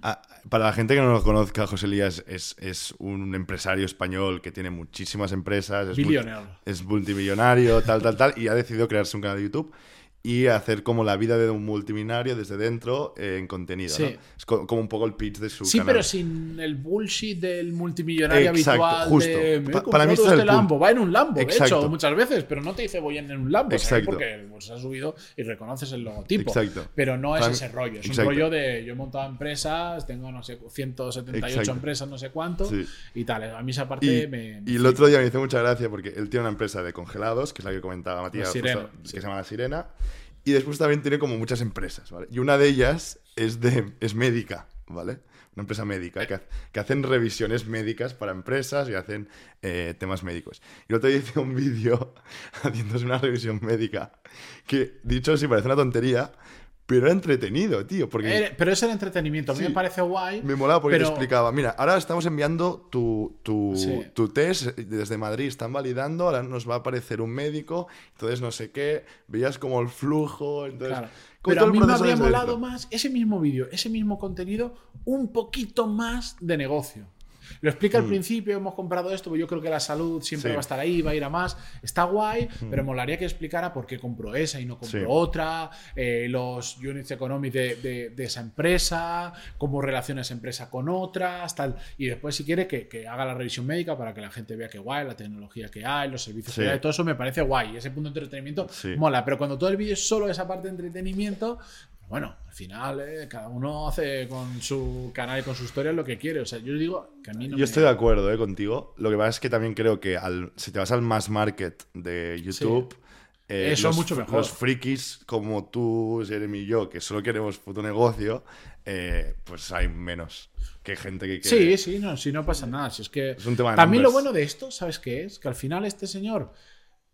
Ah, para la gente que no lo conozca, José Elías es, es un empresario español que tiene muchísimas empresas. Es, multi- es multimillonario, tal, tal, tal. Y ha decidido crearse un canal de YouTube y hacer como la vida de un multimillonario desde dentro eh, en contenido. Sí. ¿no? Es co- como un poco el pitch de su Sí, canal. pero sin el bullshit del multimillonario Exacto, habitual justo. de Pa- para mí es este el punto. Lambo, va en un Lambo, de hecho, muchas veces, pero no te dice voy en un Lambo, ¿sabes? Exacto. porque pues, se ha subido y reconoces el logotipo. Exacto. Pero no es ese rollo, es Exacto. un rollo de yo he montado empresas, tengo no sé 178 Exacto. empresas, no sé cuánto Sí. y tal. A mí esa parte Y, me, me y el otro día me hizo mucha gracia porque él tiene una empresa de congelados, que es la que comentaba Matías, justo, sí. que se llama La Sirena. Y después también tiene como muchas empresas, ¿vale? Y una de ellas es, de, es médica, ¿vale? Una empresa médica que, que hacen revisiones médicas para empresas y hacen eh, temas médicos. Y el otro día hice un vídeo haciéndose una revisión médica que, dicho así, parece una tontería, pero era entretenido, tío, porque... Era- pero es el entretenimiento, a mí Sí. me parece guay. Me molaba porque pero- te explicaba, mira, ahora estamos enviando tu, tu, Sí. tu test desde Madrid, están validando, ahora nos va a aparecer un médico, entonces no sé qué, veías como el flujo, entonces... Claro. Pero a mí me habría molado más ese mismo vídeo, ese mismo contenido, un poquito más de negocio. Lo explica al principio, hemos comprado esto, pues yo creo que la salud siempre Mm. Sí. Mm. va a estar ahí, va a ir a más. Está guay, pero molaría que explicara por qué compró esa y no compró Sí. otra, eh, los units economics de, de- de esa empresa, cómo relaciona esa empresa con otras, tal. Y después, si quiere, que, que haga la revisión médica para que la gente vea que guay, la tecnología que hay, los servicios Sí. que hay, todo eso me parece guay. Ese punto de entretenimiento mola, pero cuando todo el vídeo es solo esa parte de entretenimiento, bueno, al final eh, cada uno hace con su canal y con su historia lo que quiere. O sea, yo digo que a mí no Yo me- estoy de acuerdo eh, contigo. Lo que pasa es que también creo que al, si te vas al mass market de YouTube, eh, Eso los, mucho mejor. Los frikis como tú, Jeremy y yo, que solo queremos puto negocio, eh, pues hay menos que gente que quiere. Sí, sí, no, si no pasa nada. Si es que Es un tema de También lo bueno de esto, ¿sabes qué es? Que al final este señor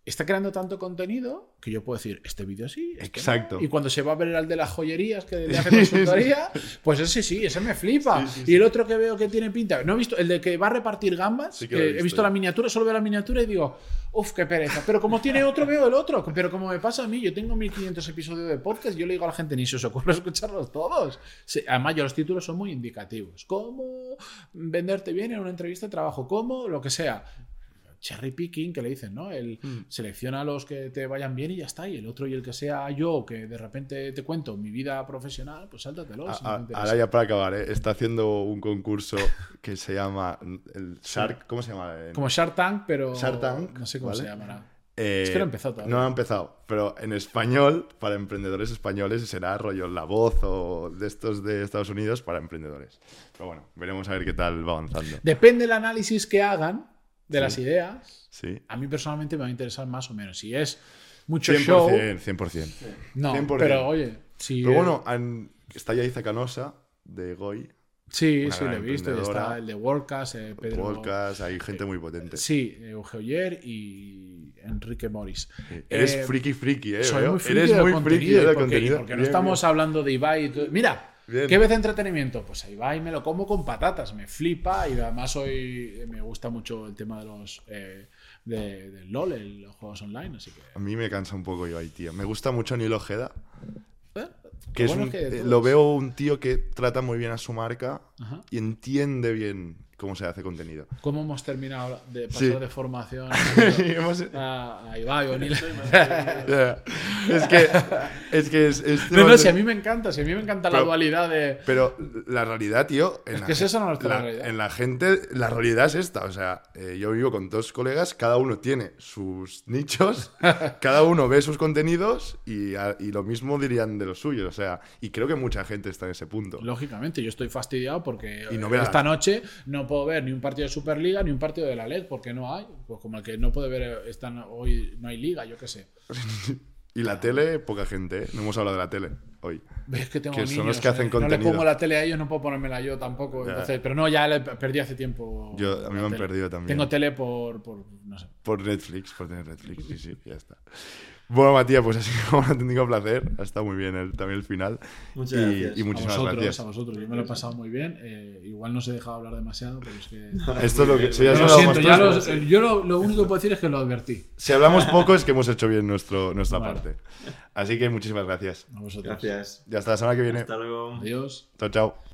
está creando tanto contenido que yo puedo decir, este vídeo sí, este no. Exacto. Y cuando se va a ver el de las joyerías que le hace consultoría, pues ese sí, ese me flipa. Sí, sí, Y el otro que veo que tiene pinta, no he visto, el de que va a repartir gambas, que he visto la miniatura, solo veo la miniatura y digo, uff, qué pereza. Pero como tiene otro, veo el otro. Pero como me pasa a mí, yo tengo 1500 episodios de podcast, yo le digo a la gente, ni se os ocurre escucharlos todos. Además, yo los títulos son muy indicativos. ¿Cómo venderte bien en una entrevista de trabajo? ¿Cómo? Lo que sea. Cherry picking, que le dicen, ¿no? El Hmm. selecciona los que te vayan bien y ya está. Y el otro y el que sea yo, que de repente te cuento mi vida profesional, pues sáltatelo. A- si a- ahora ya para acabar, ¿eh? está haciendo un concurso que se llama el Shark, ¿cómo se llama? Como Shark Tank, pero. Shark Tank, No sé cómo ¿vale? se llamará. Eh, Es que no ha empezado todavía. No ha empezado, pero en español, para emprendedores españoles, será rollo La Voz o de estos de Estados Unidos para emprendedores. Pero bueno, veremos a ver qué tal va avanzando. Depende del análisis que hagan de Sí. las ideas. Sí. A mí personalmente me va a interesar más o menos. Si es mucho show. 100%, 100%. No, 100%. pero oye. Si Pero eh, bueno, está Yaiza Canosa de Goy, Sí, una sí, lo he visto. Está el de WordCast, eh, Pedro. Podcast, hay gente muy potente. Sí, Euge Oyer y Enrique Morris. Eres Eh, friki friki, ¿eh? Soy muy friki Eres muy contenido, friki eh, y del porque, contenido. porque no estamos bien. hablando de Ibai y todo. Mira, Bien. ¿qué vez de entretenimiento? Pues a Ibai me lo como con patatas, me flipa y además hoy me gusta mucho el tema de los eh, de, del LOL, el- los juegos online, así que... A mí me cansa un poco Ibai, tío. Me gusta mucho Neil Ojeda, ¿eh? que es bueno un- es que de eh, todos- lo veo un tío que trata muy bien a su marca Ajá. y entiende bien cómo se hace contenido. ¿Cómo hemos terminado de pasar Sí. de formación a, a Ibai o es que es que es, es No, no, si a mí me encanta, si a mí me encanta la dualidad de... Pero la realidad, tío. En Es la que es esa nuestra la- realidad. En la gente, la realidad es esta. O sea, eh, yo vivo con dos colegas, cada uno tiene sus nichos, cada uno ve sus contenidos y, a- y lo mismo dirían de los suyos. O sea, y creo que mucha gente está en ese punto. Lógicamente, yo estoy fastidiado porque Y no eh, esta noche no puedo ver ni un partido de Superliga ni un partido de la LED porque no hay. Pues como el que no puede ver eh, esta hoy no hay liga, yo qué sé. Y la tele, poca gente, ¿eh? No hemos hablado de la tele hoy. Ves que tengo Que son niños, los que hacen eh, No le contenido. pongo la tele a ellos, no puedo ponérmela yo tampoco. Entonces- pero no, ya le perdí hace tiempo. Yo- a mí me han tele. perdido también. Tengo tele por, por no sé. Por Netflix, por tener Netflix, sí, sí, ya está. Bueno, Matías, pues así como un auténtico placer. Ha estado muy bien el, también el final. Muchas y, gracias. y A vosotros, gracias. a vosotros. Yo me lo he pasado muy bien. eh, igual no os he dejado hablar demasiado, pero es que. Esto es lo que. si lo siento, ya yo lo, lo único que puedo decir es que lo advertí. Si hablamos poco es que hemos hecho bien nuestro, nuestra Vale. parte. Así que muchísimas gracias. A vosotros. Gracias. Ya hasta la semana que viene. Hasta luego. Adiós. Chao, chao.